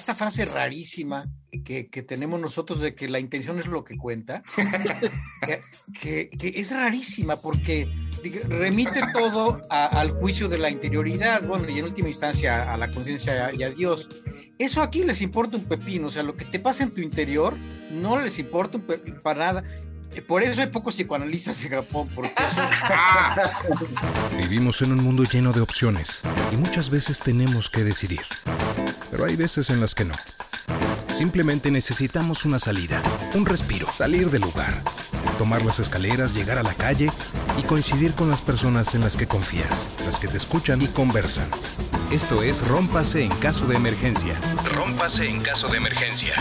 esta frase rarísima que, tenemos nosotros de que la intención es lo que cuenta, que, es rarísima porque remite todo al juicio de la interioridad, bueno, y en última instancia a la conciencia y a Dios. Eso aquí les importa un pepino, o sea, lo que te pasa en tu interior no les importa para nada. Por eso hay pocos psicoanalistas en Japón, porque Vivimos en un mundo lleno de opciones y muchas veces tenemos que decidir. Pero hay veces en las que no. Simplemente necesitamos una salida, un respiro, salir del lugar, tomar las escaleras, llegar a la calle y coincidir con las personas en las que confías, las que te escuchan y conversan. Esto es Rómpase en caso de emergencia. Rómpase en caso de emergencia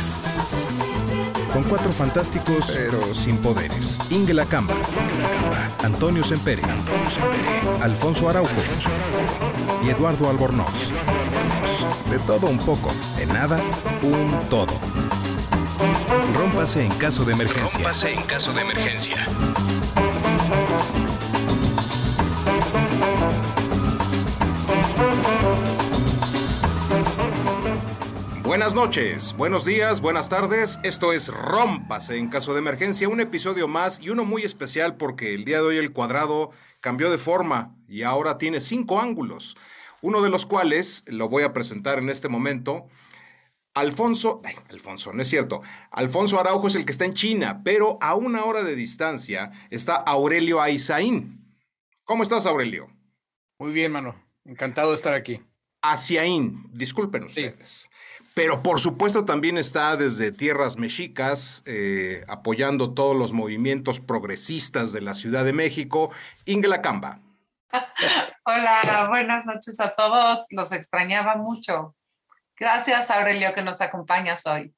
con cuatro fantásticos pero sin poderes. Inge Lacamba, Antonio Sempere, Alfonso Araujo y Eduardo Albornoz. De todo un poco, de nada, un todo. Rómpase en caso de emergencia. Rómpase en caso de emergencia. Buenas noches, buenos días, buenas tardes. Esto es Rómpase en caso de emergencia, un episodio más y uno muy especial porque el día de hoy el cuadrado cambió de forma y ahora tiene cinco ángulos, uno de los cuales lo voy a presentar en este momento. Alfonso, Alfonso, no es cierto. Alfonso Araujo es el que está en China, pero a una hora de distancia está Aurelio Aizaín. ¿Cómo estás, Aurelio? Muy bien, mano. Encantado de estar aquí. Asiaín, disculpen ustedes. Pero por supuesto también está desde tierras mexicas eh, apoyando todos los movimientos progresistas de la Ciudad de México, Ingela Camba. Hola, buenas noches a todos. Los extrañaba mucho. Gracias, Aurelio, que nos acompañas hoy.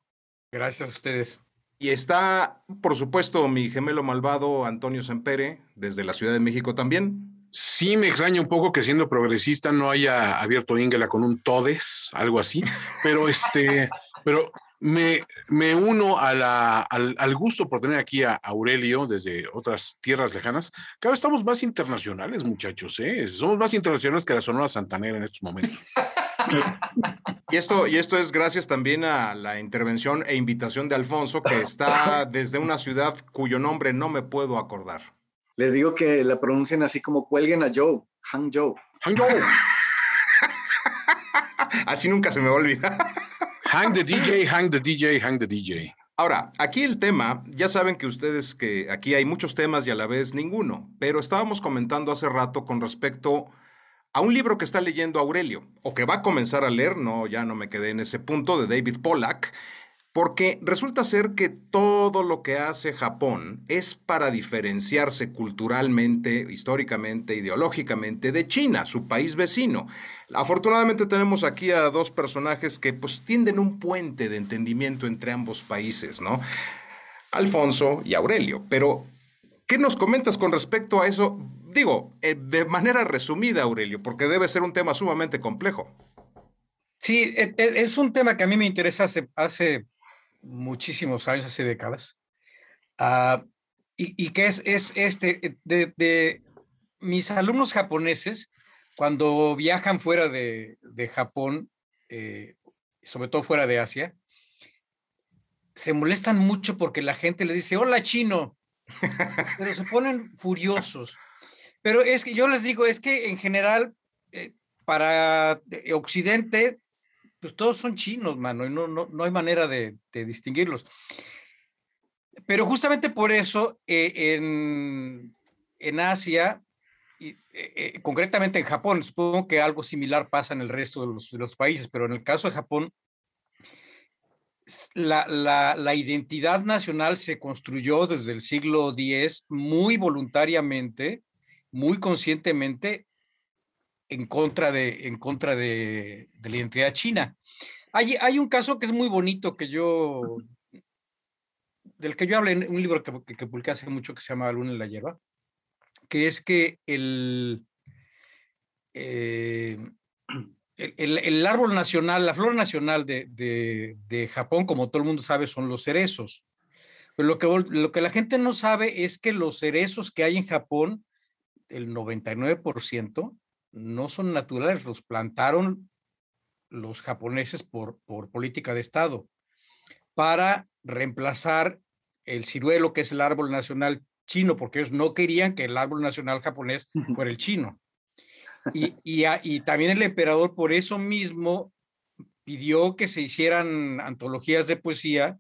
Gracias a ustedes. Y está, por supuesto, mi gemelo malvado Antonio Sempere, desde la Ciudad de México también. Sí me extraña un poco que siendo progresista no haya abierto Ingela con un todes, algo así, pero este, pero me, me uno a la, al, gusto por tener aquí a Aurelio desde otras tierras lejanas. Vez estamos más internacionales, muchachos, ¿eh? Somos más internacionales que la Sonora Santanera en estos momentos. Y esto, y esto es gracias también a la intervención e invitación de Alfonso, que está desde una ciudad cuyo nombre no me puedo acordar. Les digo que la pronuncian así como cuelguen a Joe, Hangzhou. Hangzhou. así nunca se me va a olvidar. hang the DJ, hang the DJ, hang the DJ. Ahora, aquí el tema, ya saben que ustedes que aquí hay muchos temas y a la vez ninguno, pero estábamos comentando hace rato con respecto a un libro que está leyendo Aurelio, o que va a comenzar a leer, no, ya no me quedé en ese punto, de David Pollack, porque resulta ser que todo lo que hace Japón es para diferenciarse culturalmente, históricamente, ideológicamente de China, su país vecino. Afortunadamente tenemos aquí a dos personajes que pues tienden un puente de entendimiento entre ambos países, ¿no? Alfonso y Aurelio. Pero, ¿qué nos comentas con respecto a eso? Digo, eh, de manera resumida, Aurelio, porque debe ser un tema sumamente complejo. Sí, e, e, es un tema que a mí me interesa hace, hace muchísimos años, hace décadas, uh, y, y, que es, es este, eh, de, de, mis alumnos japoneses, cuando viajan fuera de, de Japón, eh, sobre todo fuera de Asia, se molestan mucho porque la gente les dice, hola chino, pero se ponen furiosos. Pero es que yo les digo, es que en general, eh, para Occidente, pues todos son chinos, mano, y no, no, no hay manera de, distinguirlos. Pero justamente por eso eh, en, en, Asia, y, eh, eh, concretamente en Japón, supongo que algo similar pasa en el resto de los, de los países, pero en el caso de Japón, la, la, la, identidad nacional se construyó desde el siglo X muy voluntariamente, muy conscientemente en contra de, en contra de, la identidad china. Hay, hay, un caso que es muy bonito que yo, del que yo hablé en un libro que, que, publiqué hace mucho que se llama Luna en la hierba, que es que el, eh, el, el, árbol nacional, la flor nacional de, de, de, Japón, como todo el mundo sabe, son los cerezos. Pero lo que, lo que la gente no sabe es que los cerezos que hay en Japón, el 99%, no son naturales, los plantaron los japoneses por, por política de Estado para reemplazar el ciruelo, que es el árbol nacional chino, porque ellos no querían que el árbol nacional japonés fuera el chino. Y, y, y también el emperador por eso mismo pidió que se hicieran antologías de poesía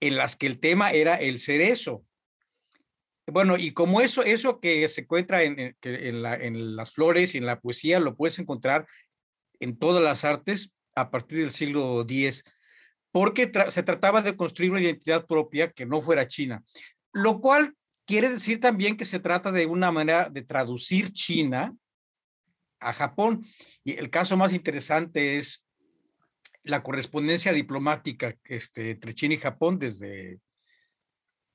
en las que el tema era el cerezo. Bueno, y como eso, eso que se encuentra en, en, la, en las flores y en la poesía, lo puedes encontrar en todas las artes a partir del siglo X, porque se trataba de construir una identidad propia que no fuera china, lo cual quiere decir también que se trata de una manera de traducir China a Japón. Y el caso más interesante es la correspondencia diplomática este, entre China y Japón desde,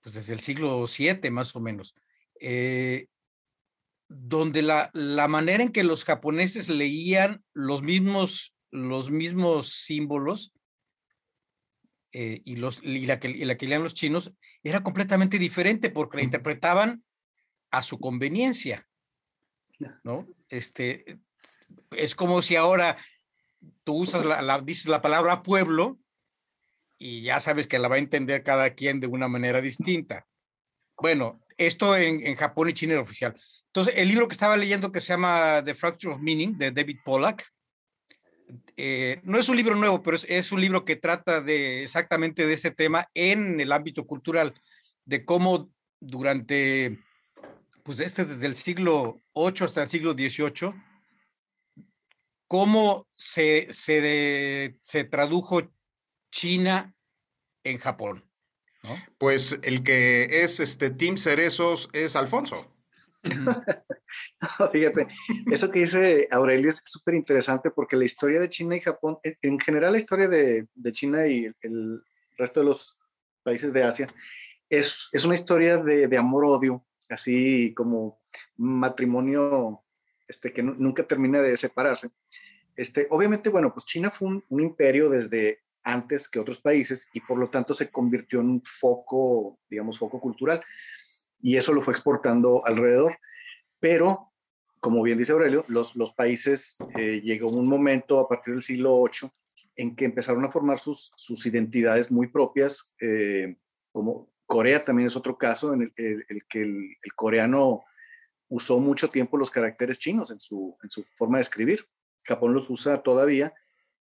pues desde el siglo VII más o menos, eh, donde la, la, manera en que los japoneses leían los mismos, los mismos símbolos eh, y, los, y, la que, y la que leían los chinos era completamente diferente porque la interpretaban a su conveniencia, ¿no? Este, es como si ahora tú usas la, dices la palabra pueblo y ya sabes que la va a entender cada quien de una manera distinta. Bueno, esto en, en Japón y China era oficial. Entonces, el libro que estaba leyendo que se llama The Fracture of Meaning de David Pollack, eh, no es un libro nuevo, pero es, es, un libro que trata de exactamente de ese tema en el ámbito cultural, de cómo durante, pues este desde el siglo VIII hasta el siglo XVIII, cómo se, se, se tradujo China en Japón. ¿no? Pues el que es este Team Cerezos es Alfonso. fíjate, eso que dice Aurelio es súper interesante porque la historia de China y Japón, en general la historia de, de China y el resto de los países de Asia, es, es una historia de, de amor-odio, así como matrimonio este, que nunca termina de separarse. Este, obviamente, bueno, pues China fue un, un, imperio desde antes que otros países y por lo tanto se convirtió en un foco, digamos, foco cultural y eso lo fue exportando alrededor. Pero, como bien dice Aurelio, los, los países eh, llegó un momento a partir del siglo VIII en que empezaron a formar sus, sus identidades muy propias, eh, como Corea también es otro caso en el, el, el que el, el coreano usó mucho tiempo los caracteres chinos en su, en su forma de escribir. Japón los usa todavía,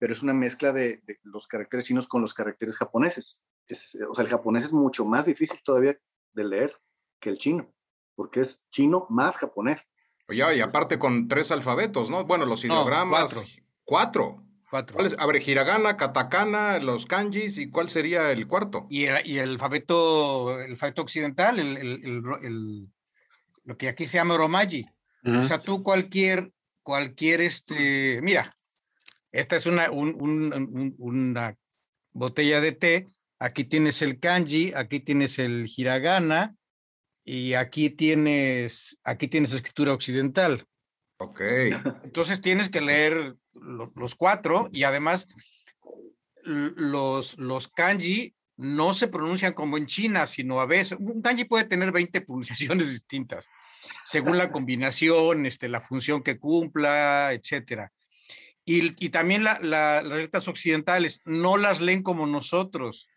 pero es una mezcla de, de los caracteres chinos con los caracteres japoneses. Es, o sea, el japonés es mucho más difícil todavía de leer que el chino, porque es chino más japonés. Oye, y aparte con tres alfabetos, ¿no? Bueno, los ideogramas. No, cuatro. Cuatro. ¿Cuál es? A ver, hiragana, katakana, los kanjis, ¿y cuál sería el cuarto? Y el, y el alfabeto, el alfabeto occidental, el, el, el, lo que aquí se llama Romaji. Uh -huh. O sea, tú cualquier, cualquier, este, mira, esta es una, un, un, una botella de té, aquí tienes el kanji, aquí tienes el hiragana, y aquí tienes, aquí tienes escritura occidental. Ok. Entonces tienes que leer lo, los cuatro y además los, los kanji no se pronuncian como en China, sino a veces, un kanji puede tener 20 pronunciaciones distintas, según la combinación, este, la función que cumpla, etcétera. Y, y también la, la, las letras occidentales no las leen como nosotros.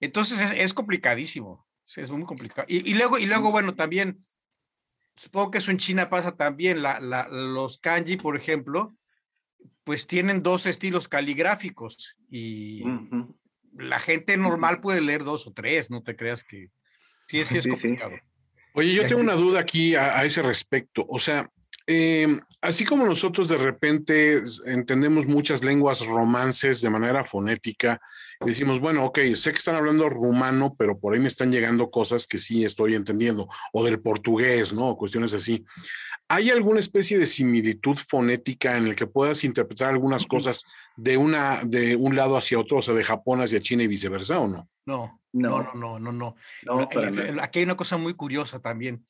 Entonces es, es complicadísimo. Es muy complicado. Y, y, luego, y luego, bueno, también, supongo que eso en China pasa también. La, la, los kanji, por ejemplo, pues tienen dos estilos caligráficos y uh -huh. la gente normal puede leer dos o tres, no te creas que... Sí, sí, es sí, complicado. Sí. Oye, yo tengo una duda aquí a, a ese respecto. O sea, eh, así como nosotros de repente entendemos muchas lenguas romances de manera fonética, decimos, bueno, ok, sé que están hablando rumano, pero por ahí me están llegando cosas que sí estoy entendiendo, o del portugués, ¿no? Cuestiones así. ¿Hay alguna especie de similitud fonética en el que puedas interpretar algunas cosas de, una, de un lado hacia otro, o sea, de Japón hacia China y viceversa, o no? No, no, no, no, no. no. no, no aquí hay una cosa muy curiosa también.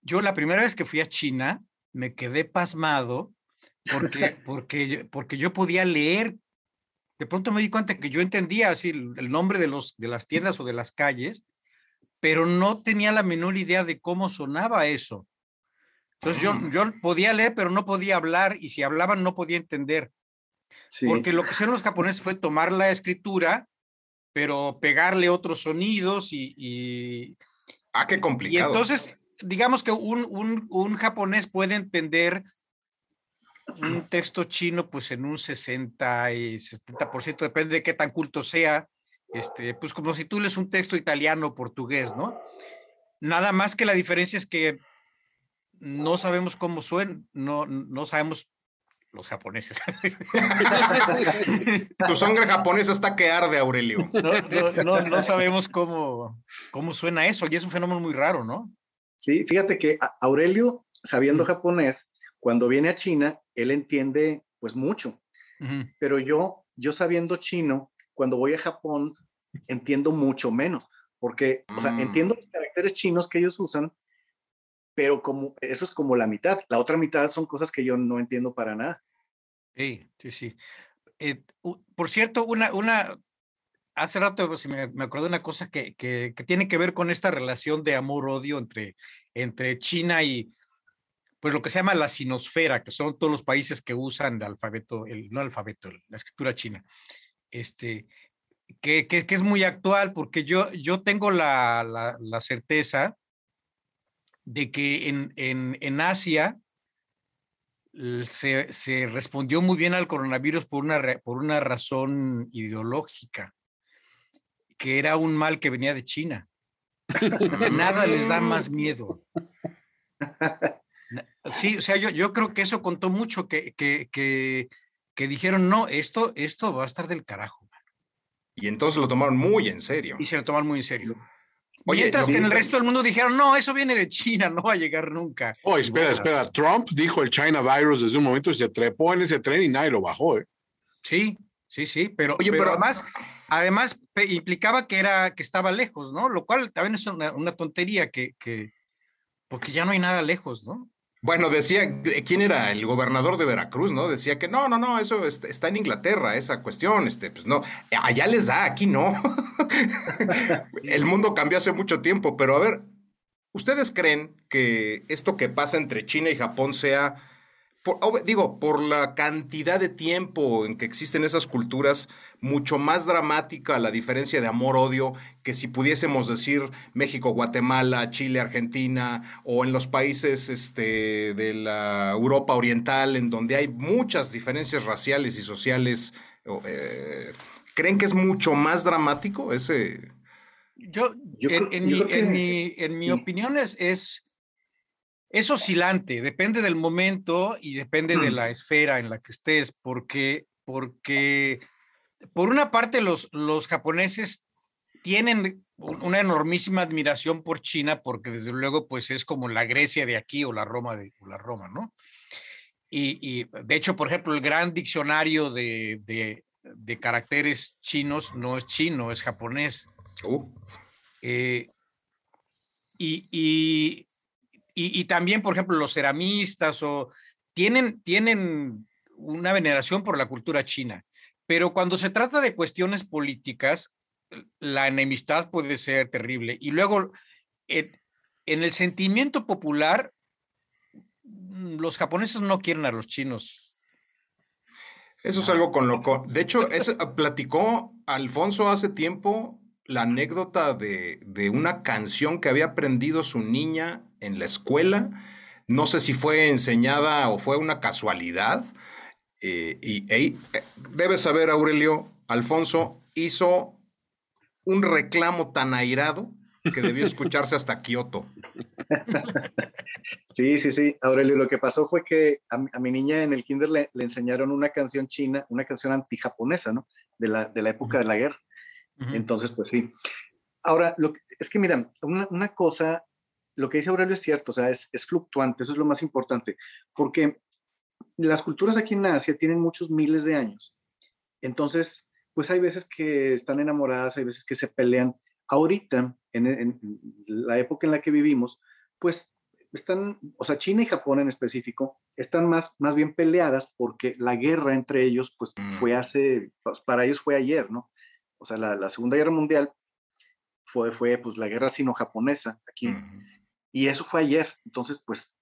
Yo la primera vez que fui a China, me quedé pasmado porque, porque, porque yo podía leer. De pronto me di cuenta que yo entendía así el nombre de, los, de las tiendas o de las calles, pero no tenía la menor idea de cómo sonaba eso. Entonces yo, yo podía leer, pero no podía hablar, y si hablaban no podía entender. Porque lo que hicieron los japoneses fue tomar la escritura, pero pegarle otros sonidos y... ah, qué complicado. Y entonces, digamos que un, un, un japonés puede entender un texto chino, pues en un 60 y 70%, depende de qué tan culto sea, este, pues como si tú lees un texto italiano o portugués, ¿no? Nada más que la diferencia es que no sabemos cómo suena, no, no sabemos los japoneses. tu sangre japonesa está que arde, Aurelio. No, no, sabemos cómo, cómo suena eso y es un fenómeno muy raro, ¿no? Sí, fíjate que Aurelio, sabiendo japonés, cuando viene a China, él entiende pues mucho. Pero yo, yo sabiendo chino, cuando voy a Japón, entiendo mucho menos, porque, o sea, mm. entiendo los caracteres chinos que ellos usan, pero como eso es como la mitad. La otra mitad son cosas que yo no entiendo para nada. Sí, sí, sí. Eh, por cierto, una, una, hace rato pues, me, acuerdo de una cosa que, que, tiene que ver con esta relación de amor-odio entre, entre China y, pues lo que se llama la sinosfera, que son todos los países que usan el alfabeto, el, no alfabeto, la escritura china, este, que, que, que es muy actual porque yo, yo tengo la, la, la certeza de que en, en, en Asia se, se, respondió muy bien al coronavirus por una, por una razón ideológica, que era un mal que venía de China. Nada les da más miedo. Sí, o sea, yo, yo creo que eso contó mucho, que, que, que, que dijeron, no, esto, esto va a estar del carajo. Y entonces lo tomaron muy en serio. Y se lo tomaron muy en serio. Oye, Mientras que en el resto del mundo dijeron, no, eso viene de China, no va a llegar nunca. Oh, espera, espera. Trump dijo el China virus desde un momento, se trepó en ese tren y nadie lo bajó, ¿eh? Sí, sí, sí, pero, Oye, pero, además, además implicaba que era, que estaba lejos, ¿no? Lo cual también es una, una tontería que, que, porque ya no hay nada lejos, ¿no? Bueno, decía, ¿quién era? El gobernador de Veracruz, ¿no? Decía que no, no, no, eso está en Inglaterra, esa cuestión, este, pues no, allá les da, aquí no. El mundo cambió hace mucho tiempo, pero a ver, ¿ustedes creen que esto que pasa entre China y Japón sea digo, por la cantidad de tiempo en que existen esas culturas, mucho más dramática la diferencia de amor-odio que si pudiésemos decir México, Guatemala, Chile, Argentina, o en los países este, de la Europa Oriental, en donde hay muchas diferencias raciales y sociales. Eh, ¿Creen que es mucho más dramático ese? Yo, en, mi, en, mi, opinión es es oscilante, depende del momento y depende de la esfera en la que estés, porque, porque por una parte los, los japoneses tienen una enormísima admiración por China, porque desde luego pues es como la Grecia de aquí o la Roma de la Roma, ¿no? Y, de hecho, por ejemplo, el gran diccionario de, de, caracteres chinos no es chino, es japonés. Uh. Eh, y, y, y, también, por ejemplo, los ceramistas o tienen, tienen una veneración por la cultura china, pero cuando se trata de cuestiones políticas, la enemistad puede ser terrible. Y luego, en, el sentimiento popular, mm, los japoneses no quieren a los chinos. Eso es algo con lo que, de hecho, es, platicó Alfonso hace tiempo la anécdota de, de, una canción que había aprendido su niña en la escuela. No sé si fue enseñada o fue una casualidad. Eh, y eh, debes saber, Aurelio, Alfonso hizo un reclamo tan airado que debió escucharse hasta Kioto. Sí, sí, sí. Aurelio, lo que pasó fue que a, mi niña en el kinder le, enseñaron una canción china, una canción antijaponesa, ¿no? De la, de la época de la guerra. Entonces, pues sí. Ahora, lo es que mira, una, una, cosa lo que dice Aurelio es cierto, o sea, es, fluctuante, eso es lo más importante, porque las culturas aquí en Asia tienen muchos miles de años. Entonces, pues hay veces que están enamoradas, hay veces que se pelean. Ahorita, en, la época en la que vivimos, pues están, o sea, China y Japón en específico, están más, más bien peleadas porque la guerra entre ellos, pues mm. fue hace, pues, para ellos fue ayer, ¿no? O sea, la, Segunda Guerra Mundial fue, fue pues la guerra sino-japonesa aquí. Y eso fue ayer. Entonces, pues,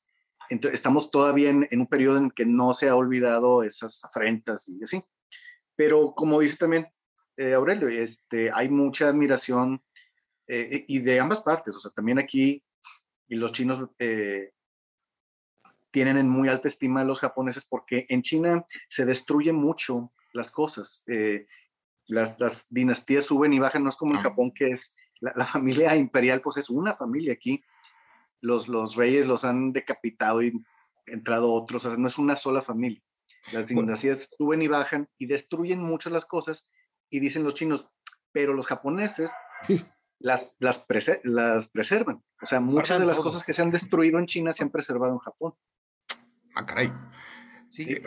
estamos todavía en, un periodo en que no se ha olvidado esas afrentas y así. Pero como dice también eh, Aurelio, este, hay mucha admiración eh, y de ambas partes, o sea, también aquí y los chinos eh, tienen en muy alta estima a los japoneses porque en China se destruyen mucho las cosas. Las, las, dinastías suben y bajan, no es como en Japón que es la, la, familia imperial, pues es una familia aquí. Los, los reyes los han decapitado y entrado otros, o sea, no es una sola familia. Las dinastías suben y bajan y destruyen mucho las cosas y dicen los chinos, pero los japoneses las, las, las preservan. O sea, muchas de las cosas que se han destruido en China se han preservado en Japón. Ah, caray. Sí. Eh,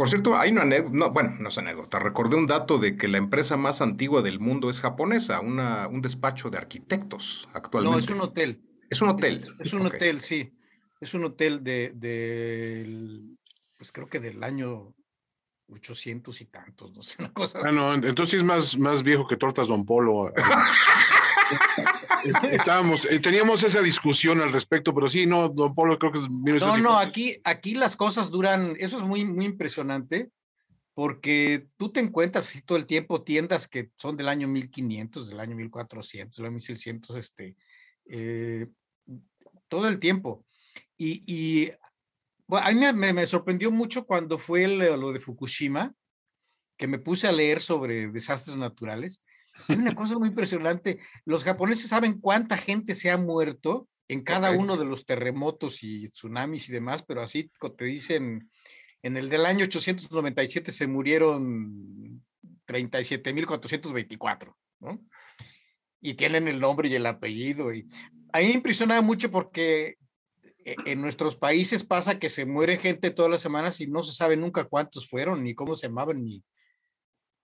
por cierto, hay una anécdota, no, bueno, no es anécdota, recordé un dato de que la empresa más antigua del mundo es japonesa, una, un despacho de arquitectos actualmente. No, es un hotel. Es un hotel. Es un hotel, sí. Es un hotel de, de, pues creo que del año 800 y tantos, no sé, una cosa Ah, no, entonces es más, más viejo que Tortas Don Polo. Este, estábamos, eh, teníamos esa discusión al respecto, pero sí, no, Don Polo creo que es No, no, aquí, aquí las cosas duran, eso es muy, muy impresionante, porque tú te encuentras así todo el tiempo tiendas que son del año 1500, del año 1400, del año 1600, este, eh, todo el tiempo. Y, y bueno, a mí me, me, sorprendió mucho cuando fue lo de Fukushima, que me puse a leer sobre desastres naturales. Hay una cosa muy impresionante. Los japoneses saben cuánta gente se ha muerto en cada uno de los terremotos y tsunamis y demás, pero así te dicen, en el del año 897 se murieron 37.424, ¿no? Y tienen el nombre y el apellido. Y a mí me impresiona mucho porque e, en nuestros países pasa que se muere gente todas las semanas y no se sabe nunca cuántos fueron, ni cómo se llamaban, ni,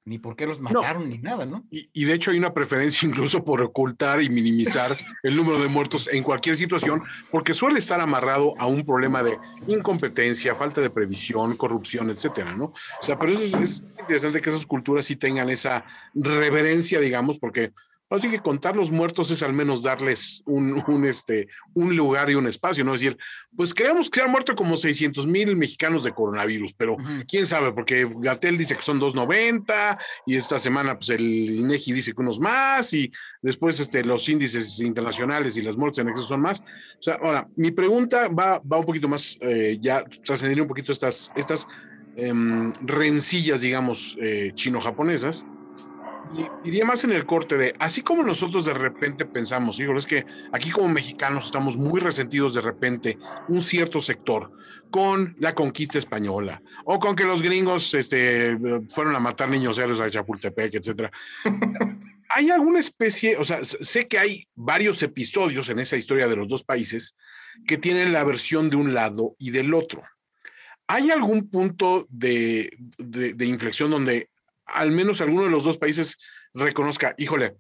ni por qué los mataron, no. ni nada, ¿no? Y, y, de hecho hay una preferencia incluso por ocultar y minimizar el número de muertos en cualquier situación, porque suele estar amarrado a un problema de incompetencia, falta de previsión, corrupción, etcétera, ¿no? O sea, pero eso es, es interesante que esas culturas sí tengan esa reverencia, digamos, porque Así que contar los muertos es al menos darles un, un, este, un lugar y un espacio, ¿no? Es decir, pues creemos que se han muerto como 600 mil mexicanos de coronavirus, pero uh -huh. quién sabe, porque Gatel dice que son 290 y esta semana pues el INEGI dice que unos más y después este, los índices internacionales y las muertes en exceso son más. O sea, ahora, mi pregunta va, va un poquito más, eh, ya trascendería un poquito estas, estas eh, rencillas, digamos, eh, chino-japonesas iría más en el corte de, así como nosotros de repente pensamos, híjole, es que aquí como mexicanos estamos muy resentidos de repente un cierto sector con la conquista española o con que los gringos este, fueron a matar niños héroes a Chapultepec, etcétera. ¿Hay alguna especie, o sea, sé que hay varios episodios en esa historia de los dos países que tienen la versión de un lado y del otro? ¿Hay algún punto de, de, de inflexión donde al menos alguno de los dos países reconozca, híjole,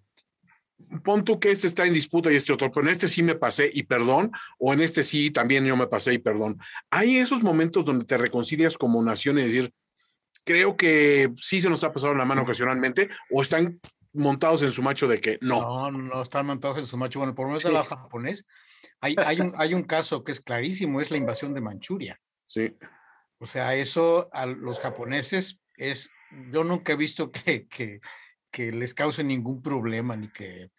pon tú que este está en disputa y este otro, pero en este sí me pasé y perdón, o en este sí también yo me pasé y perdón. Hay esos momentos donde te reconcilias como nación y decir, creo que sí se nos ha pasado la mano ocasionalmente, o están montados en su macho de que no. No, no están montados en su macho. Bueno, por lo menos sí. japonés, hay, hay, un, hay un caso que es clarísimo, es la invasión de Manchuria. Sí. O sea, eso a los japoneses es yo nunca he visto que, que, que, les cause ningún problema ni que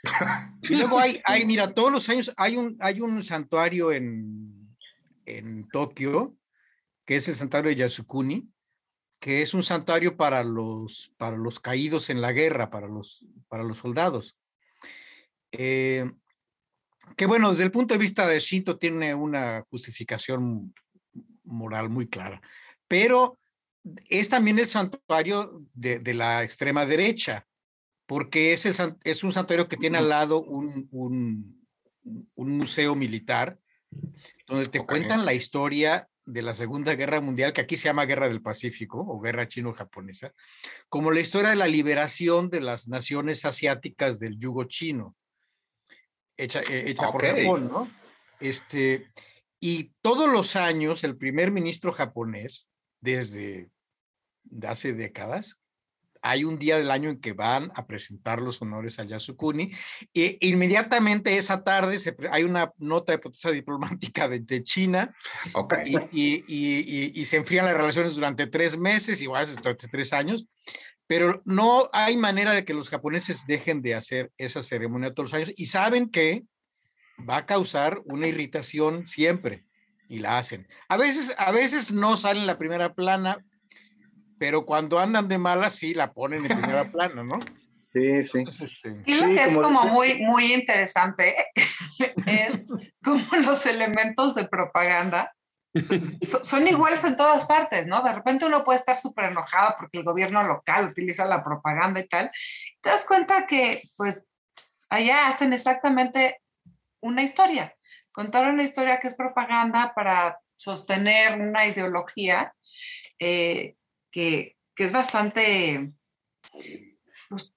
y luego hay, hay mira todos los años hay un hay un santuario en en Tokio que es el santuario de Yasukuni que es un santuario para los para los caídos en la guerra para los para los soldados. Eh, que bueno desde el punto de vista de Shinto tiene una justificación moral muy clara pero es también el santuario de, de, la extrema derecha, porque es, el, es un santuario que tiene al lado un, un, un museo militar, donde te okay. cuentan la historia de la Segunda Guerra Mundial, que aquí se llama Guerra del Pacífico o Guerra Chino-Japonesa, como la historia de la liberación de las naciones asiáticas del yugo chino, hecha, hecha okay. por Japón, ¿no? Este, y todos los años el primer ministro japonés, desde de hace décadas, hay un día del año en que van a presentar los honores a Yasukuni e inmediatamente esa tarde se, hay una nota de protesta diplomática de, de China okay. y, y, y, y, se enfrían las relaciones durante tres meses, igual durante tres años, pero no hay manera de que los japoneses dejen de hacer esa ceremonia todos los años y saben que va a causar una irritación siempre y la hacen. A veces, a veces no salen la primera plana, pero cuando andan de malas sí la ponen en primera plana, ¿no? Sí, sí. Este, y lo que es como muy, muy interesante es como los elementos de propaganda pues, son iguales en todas partes, ¿no? De repente uno puede estar súper enojado porque el gobierno local utiliza la propaganda y tal. Te das cuenta que, pues, allá hacen exactamente una historia. Contar una historia que es propaganda para sostener una ideología eh, que, que, es bastante, pues,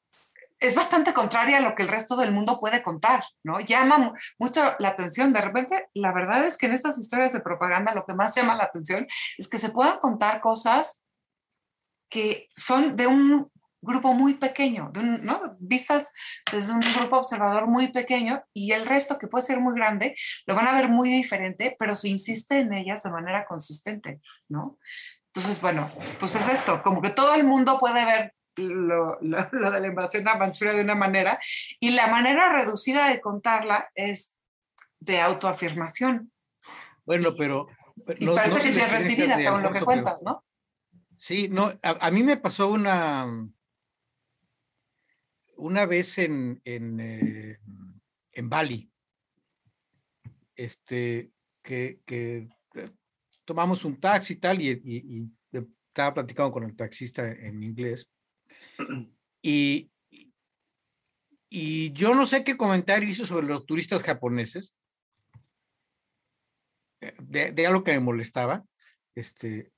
es bastante contraria a lo que el resto del mundo puede contar, ¿no? Llama mucho la atención. De repente, la verdad es que en estas historias de propaganda lo que más llama la atención es que se puedan contar cosas que son de un grupo muy pequeño, ¿no? vistas desde un grupo observador muy pequeño y el resto, que puede ser muy grande, lo van a ver muy diferente, pero se insiste en ellas de manera consistente, ¿no? Entonces, bueno, pues es esto, como que todo el mundo puede ver lo, de la invasión a Manchuria de una manera y la manera reducida de contarla es de autoafirmación. Bueno, pero... Y parece que sean recibidas según lo que cuentas, ¿no? Sí, no, a, mí me pasó una, una vez en, en, eh, en Bali, este, que, que, tomamos un taxi y tal, y, y, estaba platicando con el taxista en inglés, y, y yo no sé qué comentario hizo sobre los turistas japoneses, eh, de, algo que me molestaba, este,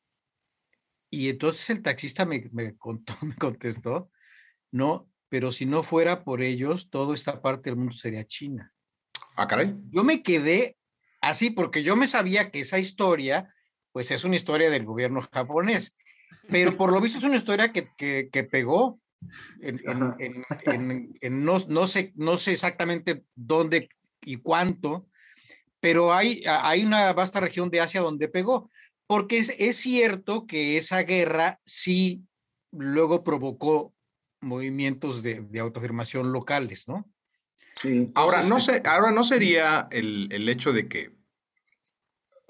y entonces el taxista me, me, contó, me contestó, no, pero si no fuera por ellos, toda esta parte del mundo sería China. Ah, caray. Yo me quedé así porque yo me sabía que esa historia, pues es una historia del gobierno japonés, pero por lo visto es una historia que, que, que pegó. En, en, en, no, no, sé, no sé exactamente dónde y cuánto, pero hay, hay una vasta región de Asia donde pegó, porque es, es cierto que esa guerra sí luego provocó movimientos de, de autoafirmación locales, ¿no? Sí. Ahora, no sé, ahora no sería el, el hecho de que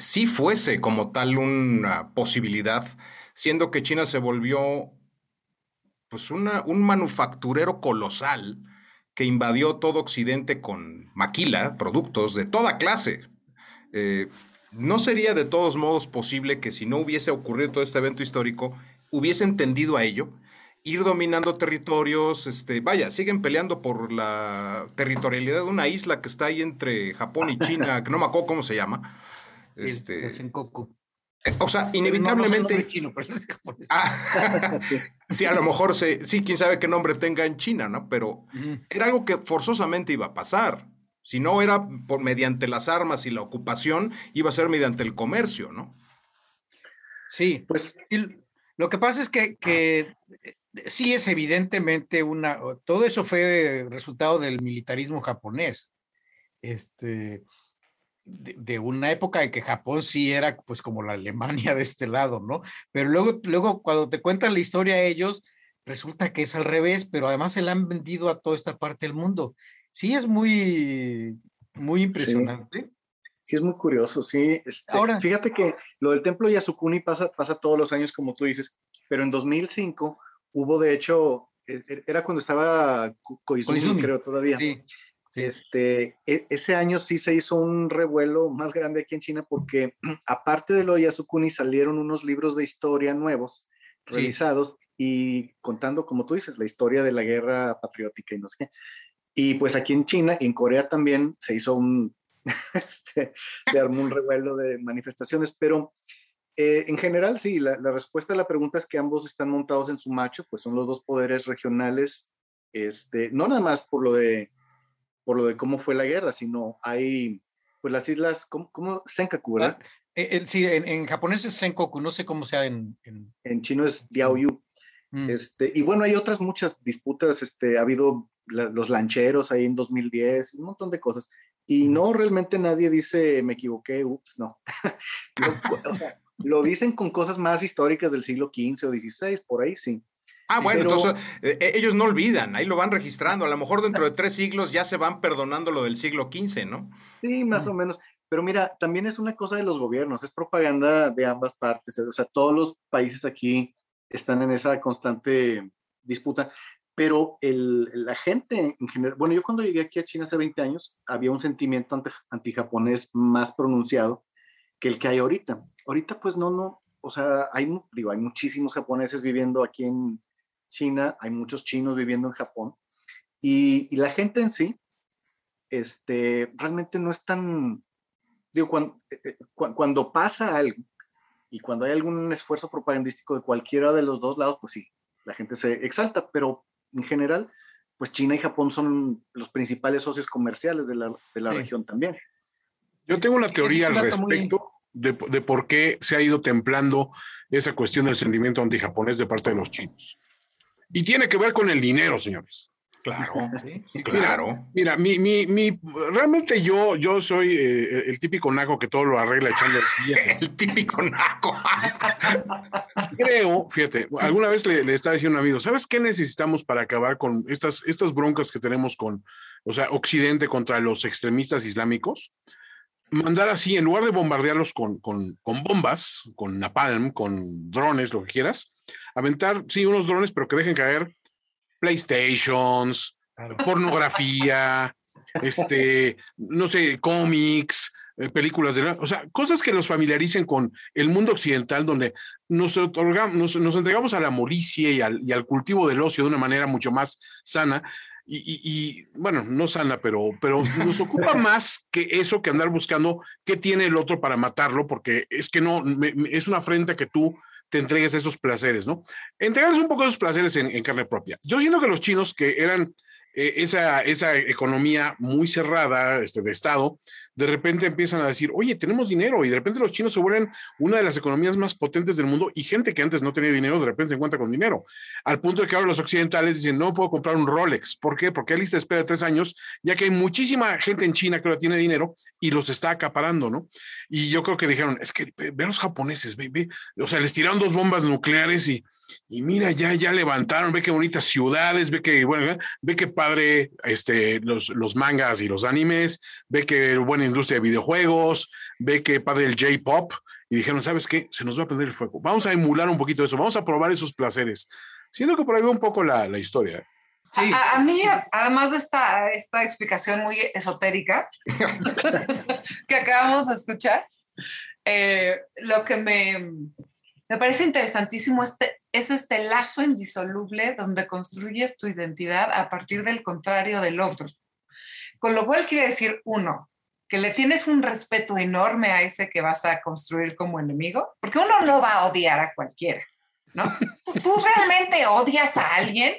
si fuese como tal una posibilidad, siendo que China se volvió pues una, un manufacturero colosal que invadió todo Occidente con maquila, productos de toda clase. Eh, ¿No sería de todos modos posible que si no hubiese ocurrido todo este evento histórico, hubiese entendido a ello? Ir dominando territorios, este, vaya, siguen peleando por la territorialidad de una isla que está ahí entre Japón y China, que no me acuerdo cómo se llama. Este, o sea, inevitablemente. Ah, sí, a lo mejor sí, quién sabe qué nombre tenga en China, ¿no? Pero era algo que forzosamente iba a pasar. Si no era por mediante las armas y la ocupación, iba a ser mediante el comercio, ¿no? Sí, pues lo que pasa es que, que sí es evidentemente una. Todo eso fue resultado del militarismo japonés. Este de, una época en que Japón sí era pues como la Alemania de este lado, ¿no? Pero luego, luego cuando te cuentan la historia a ellos, resulta que es al revés, pero además se la han vendido a toda esta parte del mundo. Sí, es muy, muy impresionante. Sí. es muy curioso, sí. Este, Ahora, fíjate que lo del templo Yasukuni pasa, pasa todos los años, como tú dices, pero en 2005 hubo, de hecho, e, e, era cuando estaba Koizumi, creo todavía. Sí. Este, e, ese año sí se hizo un revuelo más grande aquí en China porque aparte de lo de Yasukuni salieron unos libros de historia nuevos realizados y contando, como tú dices, la historia de la guerra patriótica y no sé qué. Y pues aquí en China y en Corea también se hizo un, este, se armó un revuelo de manifestaciones, pero eh, en general sí, la, la, respuesta a la pregunta es que ambos están montados en su macho, pues son los dos poderes regionales, este, no nada más por lo de por lo de cómo fue la guerra, sino hay, pues las islas, ¿cómo, cómo Senkaku, ¿verdad? Ah, eh, sí, en, japonés es Senkoku, no sé cómo sea en... En, chino es Diaoyu. Mm. Este, y bueno, hay otras muchas disputas, este, ha habido los lancheros ahí en 2010, un montón de cosas. Y no realmente nadie dice, me equivoqué, ups, no. o sea, lo dicen con cosas más históricas del siglo XV o XVI, por ahí sí. Ah, bueno, entonces eh, eh, ellos no olvidan, ahí lo van registrando. A lo mejor dentro de tres siglos ya se van perdonando lo del siglo XV, ¿no? Sí, más o menos. Pero mira, también es una cosa de los gobiernos, es propaganda de ambas partes. O sea, todos los países aquí están en esa constante disputa. Pero el, la gente en general, bueno, yo cuando llegué aquí a China hace 20 años, había un sentimiento anti-japonés más pronunciado que el que hay ahorita. Ahorita pues no, no, o sea, hay, digo, hay muchísimos japoneses viviendo aquí en China, hay muchos chinos viviendo en Japón, y, la gente en sí, este, realmente no es tan, digo, cuando, eh, eh, cuando pasa algo y cuando hay algún esfuerzo propagandístico de cualquiera de los dos lados, pues sí, la gente se exalta, pero en general, pues China y Japón son los principales socios comerciales de la, de la región también. Yo tengo una teoría al respecto de, de, por qué se ha ido templando esa cuestión del sentimiento antijaponés de parte de los chinos. Y tiene que ver con el dinero, señores. Claro, claro. Mira, mi, mi, mi, realmente yo, yo soy eh, el típico naco que todo lo arregla echando el típico naco. Creo, fíjate, alguna vez le, le, estaba diciendo a un amigo, ¿sabes qué necesitamos para acabar con estas, estas broncas que tenemos con, o sea, Occidente contra los extremistas islámicos? Mandar así, en lugar de bombardearlos con, con, con bombas, con napalm, con drones, lo que quieras, aventar, sí, unos drones, pero que dejen caer PlayStations, pornografía, este, no sé, cómics, eh, películas de, o sea, cosas que nos familiaricen con el mundo occidental, donde nos, otorgamos, nos, entregamos a la molicie y al, y al, cultivo del ocio de una manera mucho más sana. Y, y, bueno, no sana, pero, pero nos ocupa más que eso que andar buscando qué tiene el otro para matarlo, porque es que no, es una afrenta que tú te entregues esos placeres, ¿no? Entregarles un poco esos placeres en, carne propia. Yo siento que los chinos, que eran eh, esa, esa economía muy cerrada este, de Estado, de repente empiezan a decir, oye, tenemos dinero y de repente los chinos se vuelven una de las economías más potentes del mundo y gente que antes no tenía dinero de repente se encuentra con dinero. Al punto de que ahora los occidentales dicen, no puedo comprar un Rolex. ¿Por qué? Porque hay lista de espera de tres años, ya que hay muchísima gente en China que ahora tiene dinero y los está acaparando, ¿no? Y yo creo que dijeron, es que ve, a los japoneses, ve, ve, o sea, les tiraron dos bombas nucleares y y mira, ya, ya levantaron, ve qué bonitas ciudades, ve que, bueno, ve que padre este, los, los mangas y los animes, ve que buena industria de videojuegos, ve que padre el J-pop, y dijeron, ¿sabes qué? Se nos va a prender el fuego. Vamos a emular un poquito eso, vamos a probar esos placeres. Siento que por ahí va un poco la, la historia. Sí. A, mí, además de esta, esta explicación muy esotérica que acabamos de escuchar, eh, lo que me, me parece interesantísimo este, es este lazo indisoluble donde construyes tu identidad a partir del contrario del otro. Con lo cual quiere decir, uno, que le tienes un respeto enorme a ese que vas a construir como enemigo, porque uno no va a odiar a cualquiera, ¿no? Tú realmente odias a alguien,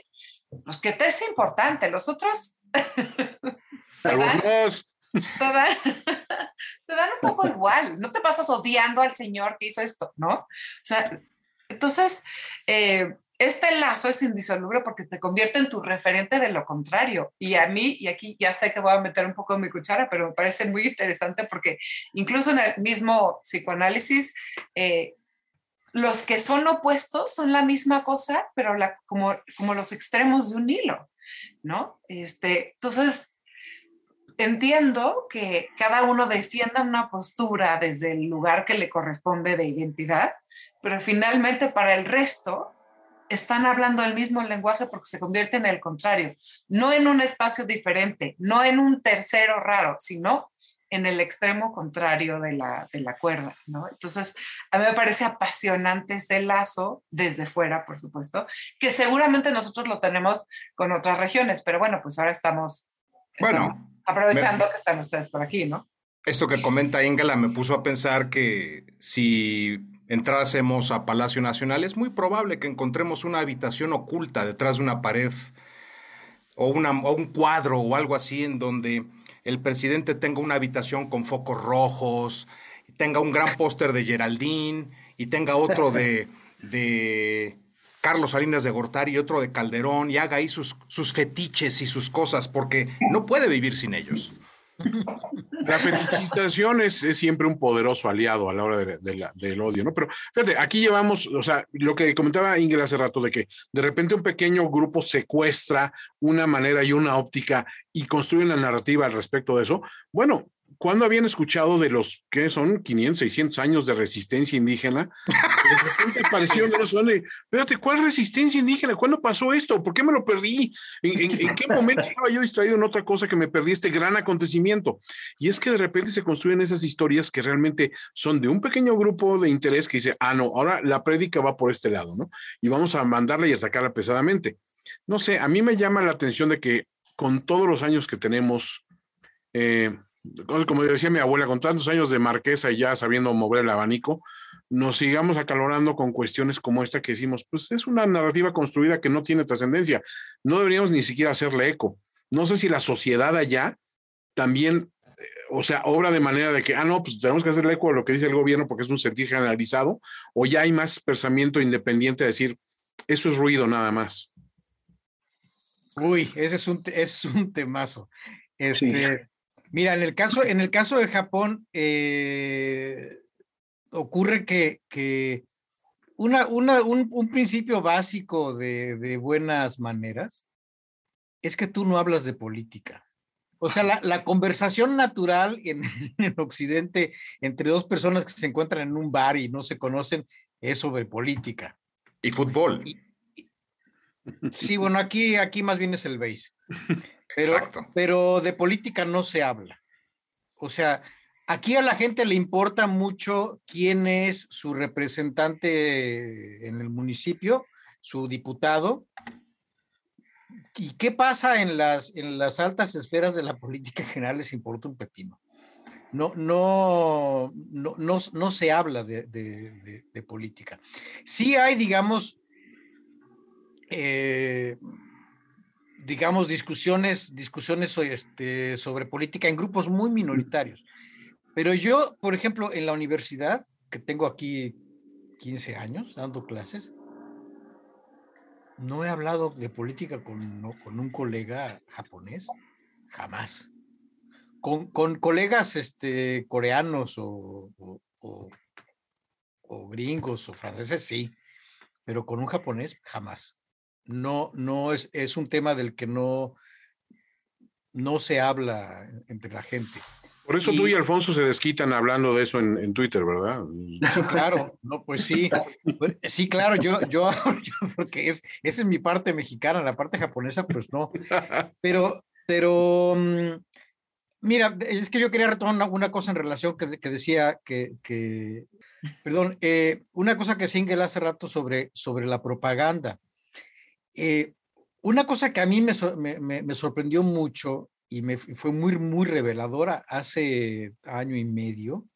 pues que te es importante, los otros... Te dan, te dan, un poco igual, no te pasas odiando al señor que hizo esto, ¿no? O sea, entonces, eh, este lazo es indisoluble porque te convierte en tu referente de lo contrario. Y a mí, y aquí ya sé que voy a meter un poco mi cuchara, pero me parece muy interesante porque incluso en el mismo psicoanálisis, eh, los que son opuestos son la misma cosa, pero la, como, como los extremos de un hilo, ¿no? Este, entonces, entiendo que cada uno defienda una postura desde el lugar que le corresponde de identidad, pero finalmente para el resto están hablando el mismo lenguaje porque se convierte en el contrario, no en un espacio diferente, no en un tercero raro, sino en el extremo contrario de la, de la cuerda, ¿no? Entonces, a mí me parece apasionante ese lazo desde fuera, por supuesto, que seguramente nosotros lo tenemos con otras regiones, pero bueno, pues ahora estamos, bueno, aprovechando que están ustedes por aquí, ¿no? Esto que comenta Ingela me puso a pensar que si entrásemos a Palacio Nacional, es muy probable que encontremos una habitación oculta detrás de una pared o, una, un cuadro o algo así en donde el presidente tenga una habitación con focos rojos, tenga un gran póster de Geraldine y tenga otro de, de Carlos Salinas de Gortari y otro de Calderón y haga ahí sus, sus fetiches y sus cosas porque no puede vivir sin ellos. La fetichización es, siempre un poderoso aliado a la hora del odio, ¿no? Pero fíjate, aquí llevamos, o sea, lo que comentaba Ingrid hace rato de que de repente un pequeño grupo secuestra una manera y una óptica y construye una narrativa al respecto de eso. Bueno, ¿Cuándo habían escuchado de los que son 500, 600 años de resistencia indígena? De repente apareció de, espérate, ¿cuál resistencia indígena? ¿Cuándo pasó esto? ¿Por qué me lo perdí? ¿En, qué momento estaba yo distraído en otra cosa que me perdí este gran acontecimiento? Y es que de repente se construyen esas historias que realmente son de un pequeño grupo de interés que dice, ah, no, ahora la prédica va por este lado, ¿no? Y vamos a mandarla y atacarla pesadamente. No sé, a mí me llama la atención de que con todos los años que tenemos, eh, como decía mi abuela, con tantos años de marquesa y ya sabiendo mover el abanico, nos sigamos acalorando con cuestiones como esta que decimos, pues es una narrativa construida que no tiene trascendencia. No deberíamos ni siquiera hacerle eco. No sé si la sociedad allá también, eh, o sea, obra de manera de que, ah, no, pues tenemos que hacerle eco a lo que dice el gobierno porque es un sentir generalizado, o ya hay más pensamiento independiente de decir, eso es ruido nada más. Uy, ese es un, es un temazo. Este, Mira, en el caso, en el caso de Japón, eh, ocurre que, una, un, principio básico de, buenas maneras es que tú no hablas de política. O sea, la, conversación natural en, en, Occidente entre dos personas que se encuentran en un bar y no se conocen es sobre política. Y fútbol. Sí, bueno, aquí, aquí más bien es el base. Pero, pero de política no se habla. O sea, aquí a la gente le importa mucho quién es su representante en el municipio, su diputado, y qué pasa en las, en las altas esferas de la política general les importa un pepino. No, no, no, no, se habla de, de política. Sí hay, digamos, eh, digamos, discusiones, discusiones este, sobre política en grupos muy minoritarios. Pero yo, por ejemplo, en la universidad, que tengo aquí 15 años dando clases, no he hablado de política con, con un colega japonés, jamás. Con, con colegas este, coreanos o, o, o gringos o franceses, sí, pero con un japonés, jamás no, no es, es un tema del que no, no se habla entre la gente. Por eso tú y Alfonso se desquitan hablando de eso en, Twitter, ¿verdad? Claro, no, pues sí. Sí, claro, yo, yo, porque es, esa es mi parte mexicana, la parte japonesa, pues no. Pero, pero, mm, mira, es que yo quería retomar una, cosa en relación que, que decía que, que perdón, eh, una cosa que Singel hace rato sobre, sobre la propaganda. Eh, una cosa que a mí me, sorprendió mucho y me fue muy, muy reveladora hace año y medio,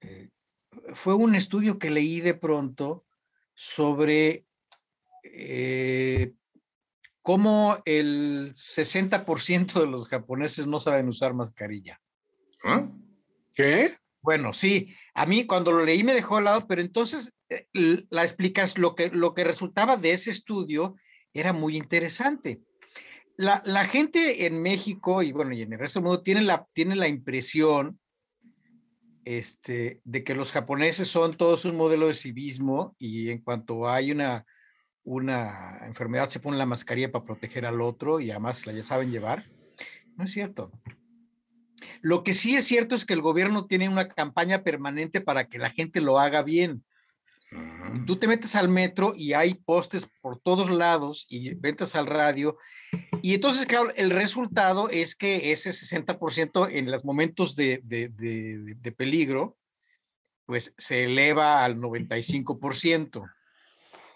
eh, fue un estudio que leí de pronto sobre eh, cómo el 60% de los japoneses no saben usar mascarilla. ¿Ah? ¿Qué? Bueno, sí, a mí cuando lo leí me dejó al lado, pero entonces eh, la explicas, lo que, lo que resultaba de ese estudio era muy interesante. La, la, gente en México y bueno, y en el resto del mundo tiene la, tiene la impresión este, de que los japoneses son todos un modelo de civismo y en cuanto hay una, una enfermedad se pone la mascarilla para proteger al otro y además la ya saben llevar. No es cierto. Lo que sí es cierto es que el gobierno tiene una campaña permanente para que la gente lo haga bien. Tú te metes al metro y hay postes por todos lados y ventas al radio. Y entonces, claro, el resultado es que ese 60% en los momentos de, de, peligro, pues se eleva al 95%,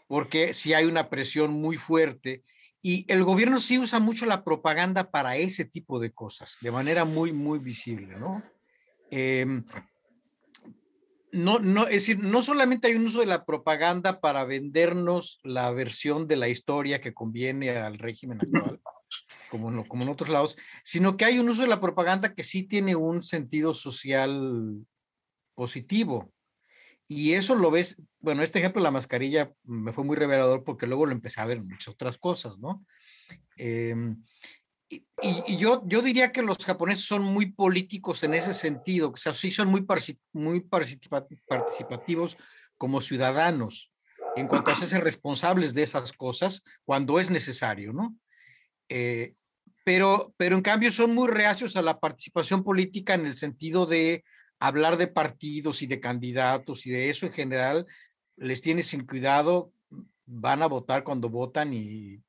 porque si hay una presión muy fuerte y el gobierno sí usa mucho la propaganda para ese tipo de cosas, de manera muy, muy visible, ¿no? Em, no, no, es decir, no solamente hay un uso de la propaganda para vendernos la versión de la historia que conviene al régimen actual, como, como en otros lados, sino que hay un uso de la propaganda que sí tiene un sentido social positivo. Y eso lo ves, bueno, este ejemplo de la mascarilla me fue muy revelador porque luego lo empecé a ver en muchas otras cosas, ¿no? Em, y, y, yo, yo diría que los japoneses son muy políticos en ese sentido, o sea, sí son muy, muy participativos como ciudadanos en cuanto a ser responsables de esas cosas cuando es necesario, ¿no? Eh, pero, pero en cambio son muy reacios a la participación política en el sentido de hablar de partidos y de candidatos y de eso en general, les tiene sin cuidado, van a votar cuando votan y...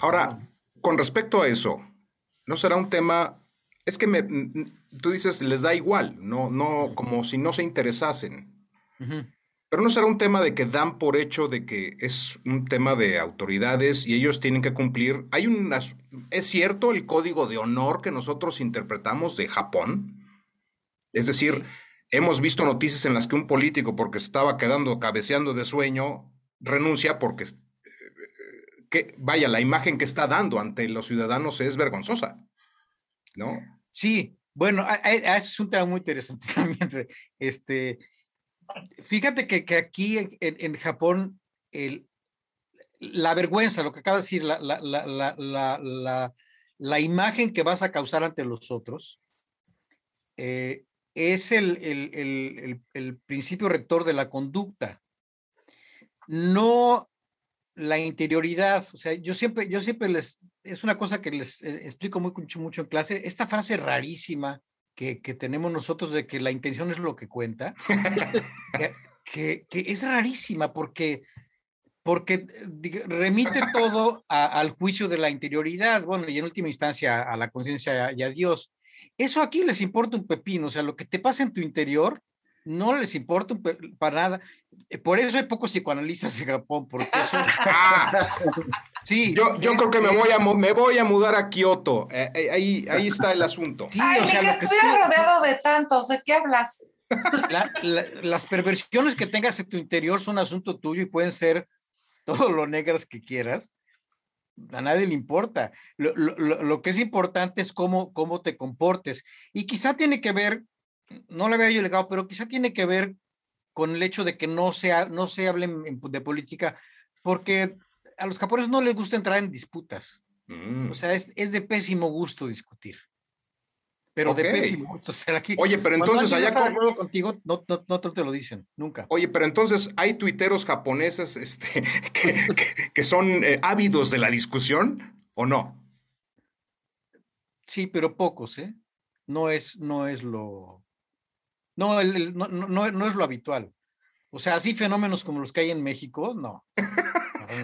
Ahora, con respecto a eso, ¿no será un tema, es que me, tú dices, les da igual, no, no, como si no se interesasen. Pero no será un tema de que dan por hecho de que es un tema de autoridades y ellos tienen que cumplir. Hay unas, es cierto el código de honor que nosotros interpretamos de Japón. Es decir, hemos visto noticias en las que un político, porque estaba quedando cabeceando de sueño, renuncia porque, eh, vaya, la imagen que está dando ante los ciudadanos es vergonzosa, ¿no? Sí, bueno, ese es un tema muy interesante también. Este, Fíjate que, que aquí en, en, Japón el, la vergüenza, lo que acaba de decir, la, la, la, la, imagen que vas a causar ante los otros, eh, es el, el, el, principio rector de la conducta, no la interioridad. O sea, yo siempre, yo siempre les, es una cosa que les eh, explico muy, mucho, mucho en clase, esta frase rarísima que, tenemos nosotros de que la intención es lo que cuenta, que, es rarísima porque, porque remite todo al juicio de la interioridad, bueno, y en última instancia a la conciencia y a Dios. Eso aquí les importa un pepino, o sea, lo que te pasa en tu interior no les importa para nada. Eh, por eso hay pocos psicoanalistas en Japón, porque eso... Ah. sí, yo, yo creo que me voy, a, me voy a mudar a Kioto. Eh, eh, ahí, ahí está el asunto. Ay, ni que estuviera rodeado de tantos. ¿De qué hablas? las perversiones que tengas en tu interior son asunto tuyo y pueden ser todo lo negras que quieras. A nadie le importa. Lo, lo, lo, que es importante es cómo, cómo te comportes. Y quizá tiene que ver no le había yo legado, pero quizá tiene que ver con el hecho de que no se, no se hable de política, porque a los japoneses no les gusta entrar en disputas. O mm. sea, es, es, de pésimo gusto discutir. Pero de pésimo gusto ser aquí. Oye, pero entonces allá con... contigo no, no, te lo dicen, nunca. Oye, pero entonces hay tuiteros japoneses este, que, son eh, ávidos de la discusión o no? Sí, pero pocos, ¿eh? No es, no es lo, no, no, no, es lo habitual. O sea, así fenómenos como los que hay en México, no.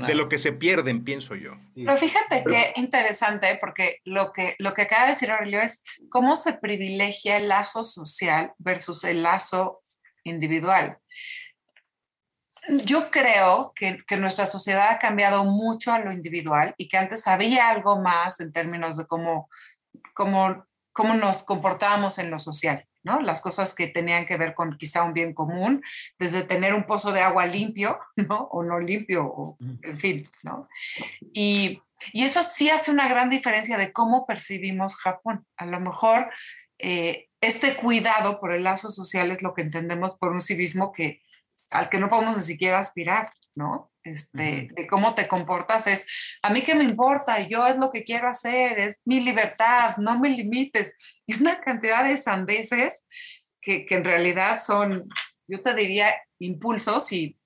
de lo que se pierden, pienso yo. Pero fíjate qué interesante, porque lo que, lo que acaba de decir Aurelio es cómo se privilegia el lazo social versus el lazo individual. Yo creo que, que, nuestra sociedad ha cambiado mucho a lo individual y que antes había algo más en términos de cómo, cómo, cómo nos comportábamos en lo social. ¿No? Las cosas que tenían que ver con quizá un bien común, desde tener un pozo de agua limpio, ¿no? O no limpio, o, en fin, ¿no? Y, eso sí hace una gran diferencia de cómo percibimos Japón. A lo mejor eh, este cuidado por el lazo social es lo que entendemos por un civismo que, al que no podemos ni siquiera aspirar, ¿no? Este, de cómo te comportas es, a mí qué me importa, yo es lo que quiero hacer, es mi libertad, no me limites. Y una cantidad de sandeces que, que en realidad son, yo te diría, impulsos y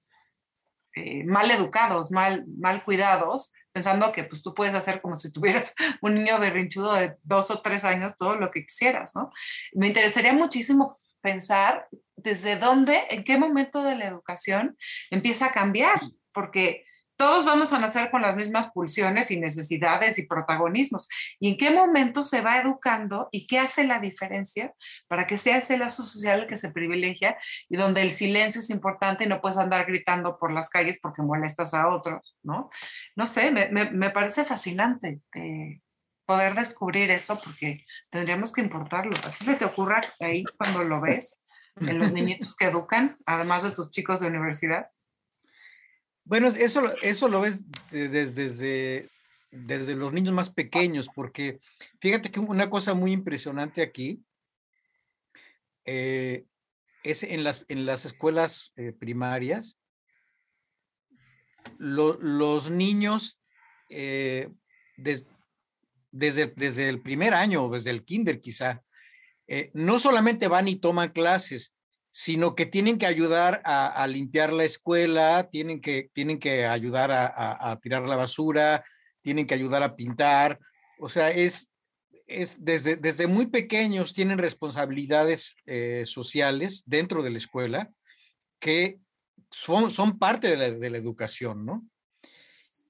eh, mal educados, mal, mal cuidados, pensando que pues tú puedes hacer como si tuvieras un niño berrinchudo de dos o tres años, todo lo que quisieras, ¿no? Me interesaría muchísimo pensar desde dónde, en qué momento de la educación empieza a cambiar porque todos vamos a nacer con las mismas pulsiones y necesidades y protagonismos. ¿Y en qué momento se va educando y qué hace la diferencia para que sea ese lazo social que se privilegia y donde el silencio es importante y no puedes andar gritando por las calles porque molestas a otros, ¿no? No sé, me, me, parece fascinante eh, poder descubrir eso porque tendríamos que importarlo. ¿A ti se te ocurra ahí cuando lo ves en los niñitos que educan, además de tus chicos de universidad? Bueno, eso, eso lo ves desde, desde, los niños más pequeños, porque fíjate que una cosa muy impresionante aquí eh, es en las, en las escuelas eh, primarias, los niños, eh, desde, desde el primer año o desde el kinder quizá, eh, no solamente van y toman clases, sino que tienen que ayudar a, limpiar la escuela, tienen que, tienen que ayudar a, tirar la basura, tienen que ayudar a pintar. O sea, es, es desde, desde muy pequeños tienen responsabilidades eh, sociales dentro de la escuela que son, son parte de la, educación, ¿no?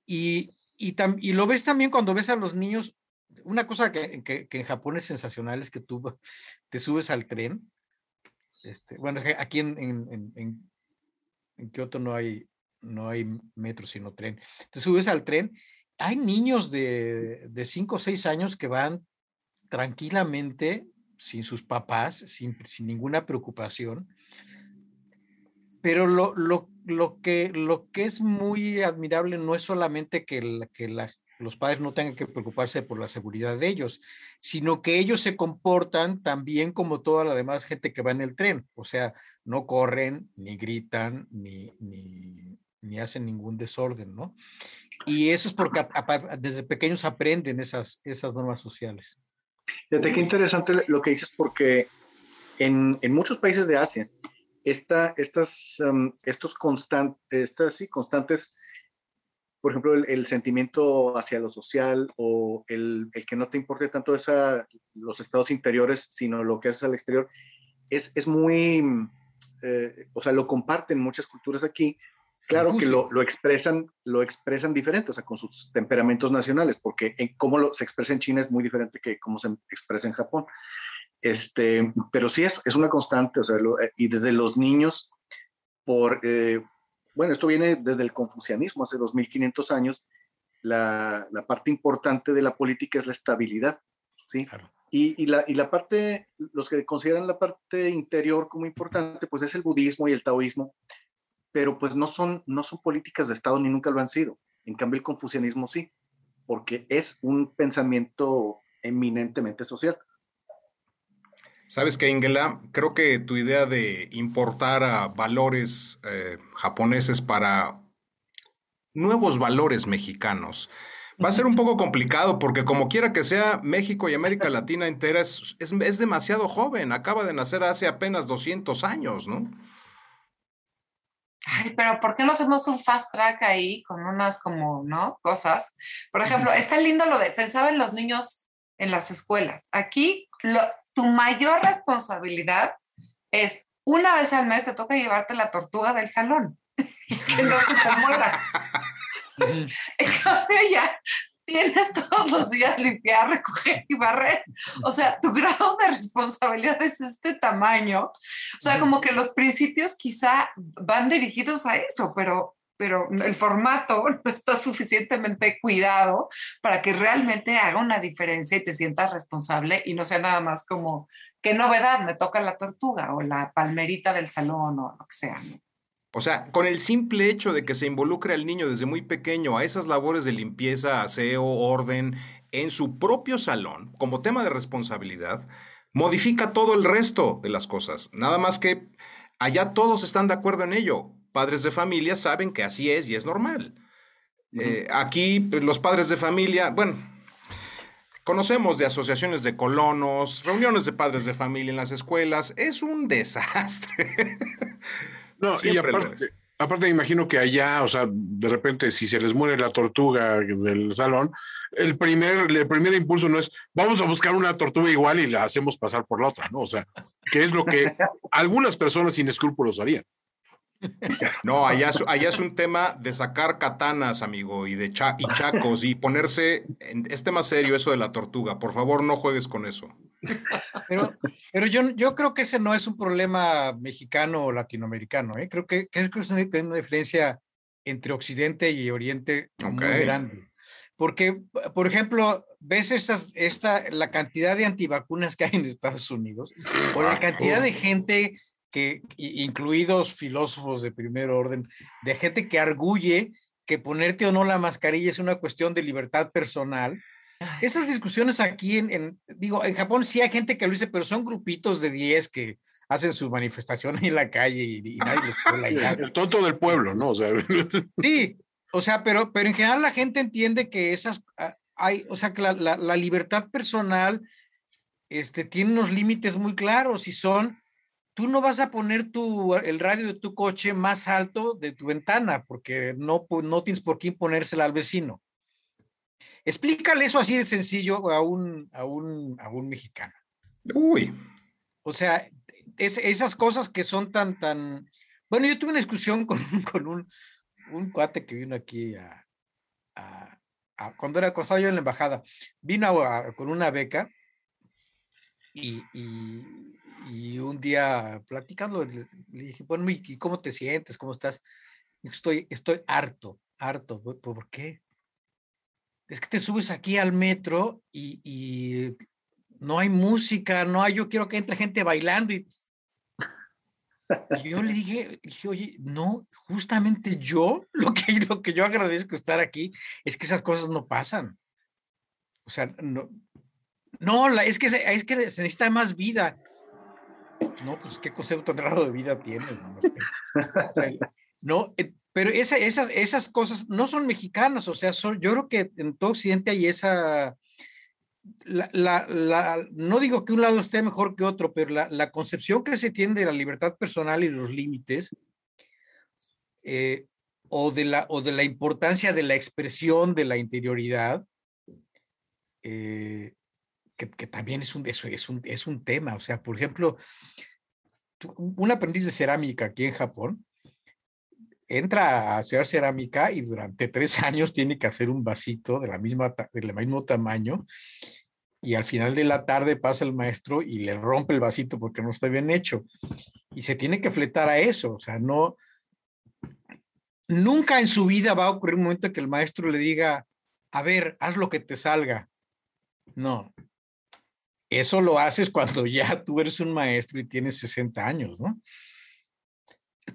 Y, y, y, lo ves también cuando ves a los niños. Una cosa que, que, que en Japón es sensacional es que tú te subes al tren este, bueno, aquí en, Kioto no hay, no hay metro, sino tren. Te subes al tren, hay niños de, de cinco o seis años que van tranquilamente, sin sus papás, sin, sin ninguna preocupación. Pero lo, lo, lo, que, lo que es muy admirable no es solamente que, que las, los padres no tengan que preocuparse por la seguridad de ellos, sino que ellos se comportan también como toda la demás gente que va en el tren, o sea, no corren, ni gritan, ni, ni, hacen ningún desorden, ¿no? Y eso es porque desde pequeños aprenden esas, esas normas sociales. Fíjate qué interesante lo que dices, porque en, en muchos países de Asia, esta, estas, um, estos constantes, estas sí, constantes por ejemplo, el, sentimiento hacia lo social o el, el, que no te importe tanto esa, los estados interiores, sino lo que haces al exterior, es, es muy, eh, o sea, lo comparten muchas culturas aquí. Claro que lo, lo, expresan, lo expresan diferente, o sea, con sus temperamentos nacionales, porque en cómo lo, se expresa en China es muy diferente que cómo se expresa en Japón. Este, pero sí es, es una constante, o sea, y desde los niños, por, eh, bueno, esto viene desde el confucianismo, hace 2500 años, la, parte importante de la política es la estabilidad, ¿sí? Y, la, y la parte, los que consideran la parte interior como importante, pues es el budismo y el taoísmo, pero pues no son, no son políticas de Estado ni nunca lo han sido. En cambio, el confucianismo sí, porque es un pensamiento eminentemente social. Sabes que, Ingela, creo que tu idea de importar a valores eh, japoneses para nuevos valores mexicanos va a ser un poco complicado porque como quiera que sea, México y América Latina entera es, es, demasiado joven, acaba de nacer hace apenas 200 años, ¿no? Ay, pero ¿por qué no hacemos un fast track ahí con unas como, ¿no? Cosas. Por ejemplo, está lindo lo de, pensaba en los niños en las escuelas. Aquí lo, tu mayor responsabilidad es una vez al mes te toca llevarte la tortuga del salón que no se te muera. en cambio ya tienes todos los días limpiar, recoger y barrer. O sea, tu grado de responsabilidad es este tamaño. O sea, como que los principios quizá van dirigidos a eso, pero pero el formato no está suficientemente cuidado para que realmente haga una diferencia y te sientas responsable y no sea nada más como, qué novedad, me toca la tortuga o la palmerita del salón o lo que sea. O sea, con el simple hecho de que se involucre al niño desde muy pequeño a esas labores de limpieza, aseo, orden, en su propio salón, como tema de responsabilidad, modifica todo el resto de las cosas. Nada más que allá todos están de acuerdo en ello padres de familia saben que así es y es normal. Eh, aquí pues, los padres de familia, bueno, conocemos de asociaciones de colonos, reuniones de padres de familia en las escuelas, es un desastre. no, y aparte, aparte me imagino que allá, o sea, de repente si se les muere la tortuga del salón, el primer, el primer impulso no es vamos a buscar una tortuga igual y la hacemos pasar por la otra, ¿no? O sea, que es lo que algunas personas sin escrúpulos harían. No, allá, es un tema de sacar katanas, amigo, y de y chacos, y ponerse. En, es tema serio eso de la tortuga. Por favor, no juegues con eso. Pero, pero yo, yo creo que ese no es un problema mexicano o latinoamericano. ¿eh? Creo que, que es una, una diferencia entre Occidente y Oriente muy grande. Porque, por ejemplo, ves estas, esta, la cantidad de antivacunas que hay en Estados Unidos, o la cantidad de gente que, incluidos filósofos de primer orden, de gente que arguye que ponerte o no la mascarilla es una cuestión de libertad personal. Esas discusiones aquí en, digo, en Japón sí hay gente que lo dice, pero son grupitos de 10 que hacen su manifestación en la calle y, nadie les la El tonto del pueblo, ¿no? O sea. Sí, o sea, pero, pero en general la gente entiende que esas, hay, o sea, que la, la, libertad personal este, tiene unos límites muy claros y son, tú no vas a poner tu, el radio de tu coche más alto de tu ventana porque no, no tienes por qué imponérsela al vecino. Explícale eso así de sencillo a un, a un, a un mexicano. Uy. O sea, es, esas cosas que son tan, tan... Bueno, yo tuve una discusión con, con un, un cuate que vino aquí a, a, cuando era acosado yo en la embajada, vino con una beca y, y, y, un día platicando, le, dije, bueno, ¿y cómo te sientes? ¿Cómo estás? Estoy, estoy harto, harto. ¿Por qué? Es que te subes aquí al metro y, y no hay música, no hay, yo quiero que entre gente bailando y y yo le dije, dije, oye, no, justamente yo, lo que, lo que yo agradezco estar aquí es que esas cosas no pasan. O sea, no, no es, que se, es que se necesita más vida. No, pues qué concepto tan raro de vida tienes. No, eh, pero esa, esas, esas cosas no son mexicanas, o sea, son, yo creo que en todo Occidente hay esa, la, no digo que un lado esté mejor que otro, pero la, concepción que se tiene de la libertad personal y los límites, eh, o, de la, o de la importancia de la expresión de la interioridad, eh, que, también es un, eso es, un, es un tema. O sea, por ejemplo, un aprendiz de cerámica aquí en Japón entra a hacer cerámica y durante tres años tiene que hacer un vasito de la misma, del mismo tamaño y al final de la tarde pasa el maestro y le rompe el vasito porque no está bien hecho. Y se tiene que fletar a eso, o sea, no, nunca en su vida va a ocurrir un momento que el maestro le diga, a ver, haz lo que te salga. No, eso lo haces cuando ya tú eres un maestro y tienes 60 años, ¿no?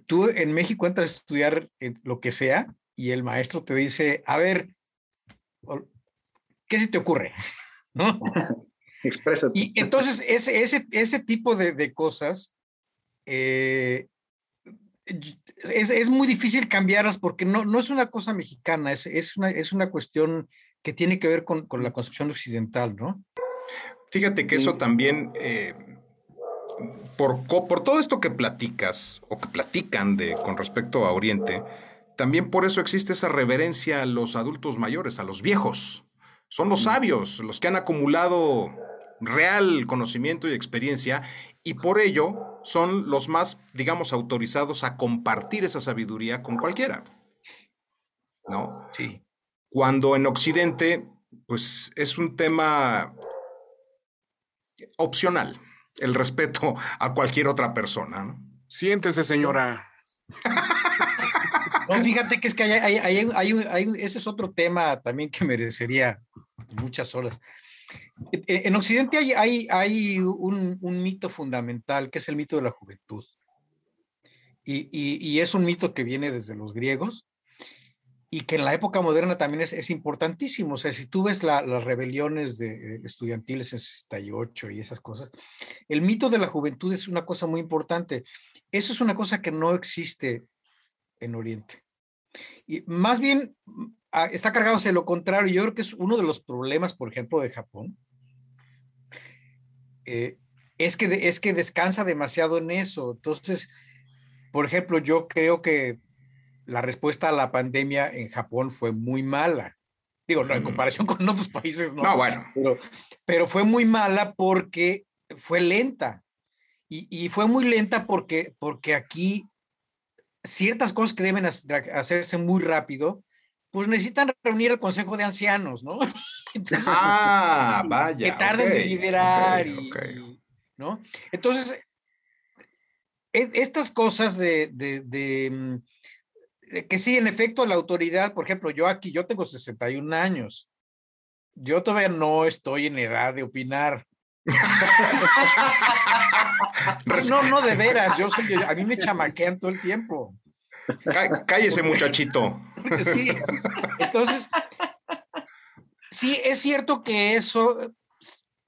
Tú en México entras a estudiar eh, lo que sea y el maestro te dice, a ver, ¿qué se te ocurre? ¿no? Y entonces ese, ese, ese tipo de, de cosas eh, es, es, muy difícil cambiarlas porque no, no es una cosa mexicana, es, es, una, es una cuestión que tiene que ver con, con la concepción occidental, ¿no? Fíjate que eso también, eh, por, por todo esto que platicas o que platican de, con respecto a Oriente, también por eso existe esa reverencia a los adultos mayores, a los viejos. Son los sabios, los que han acumulado real conocimiento y experiencia y por ello son los más, digamos, autorizados a compartir esa sabiduría con cualquiera. ¿No? Sí. Cuando en Occidente, pues es un tema opcional, el respeto a cualquier otra persona. ¿no? Siéntese, señora. No, fíjate que es que hay, hay, ese es otro tema también que merecería muchas horas. E, en Occidente hay, hay, hay un, un, mito fundamental que es el mito de la juventud. Y, y, es un mito que viene desde los griegos y que en la época moderna también es, es importantísimo. O sea, si tú ves las rebeliones de, estudiantiles en 68 y esas cosas, el mito de la juventud es una cosa muy importante. Eso es una cosa que no existe en Oriente. Y más bien Ah, está cargado hacia lo contrario. Yo creo que es uno de los problemas, por ejemplo, de Japón. Eh, es, que, es que descansa demasiado en eso. Entonces, por ejemplo, yo creo que la respuesta a la pandemia en Japón fue muy mala. Digo, no, en mm. comparación con otros países, no. No, bueno. Pero, pero fue muy mala porque fue lenta. Y, y, fue muy lenta porque, porque aquí ciertas cosas que deben hacerse muy rápido, pues necesitan reunir el Consejo de Ancianos, ¿no? ah, vaya. Que tarden de liberar, ¿no? Entonces, estas cosas de, mm, de, que sí, en efecto, la autoridad, por ejemplo, yo aquí, yo tengo 61 años, yo todavía no estoy en edad de opinar. no, no, de veras, yo soy, a mí me chamaquean todo el tiempo. Cállese, muchachito. Sí, entonces, sí, es cierto que eso,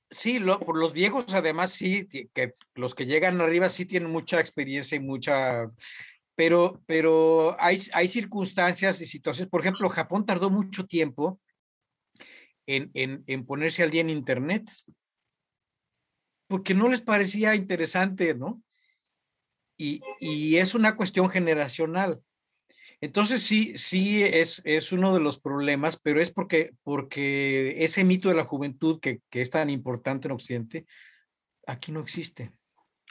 sí, por los viejos además sí, que los que llegan arriba sí tienen mucha experiencia y mucha, pero, pero hay, circunstancias y situaciones, por ejemplo, Japón tardó mucho tiempo en, ponerse al día en Internet, porque no les parecía interesante, ¿no? Y, es una cuestión generacional. Entonces sí, sí es, uno de los problemas, pero es porque, porque ese mito de la juventud que es tan importante en Occidente, aquí no existe.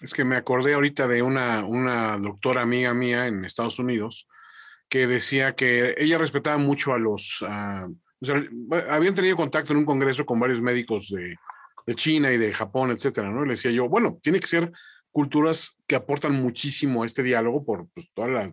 Es que me acordé ahorita de una, una doctora amiga mía en Estados Unidos que decía que ella respetaba mucho a los... o sea, habían tenido contacto en un congreso con varios médicos de, de China y de Japón, etcétera, ¿no? le decía yo, bueno, tiene que ser culturas que aportan muchísimo a este diálogo por pues, todos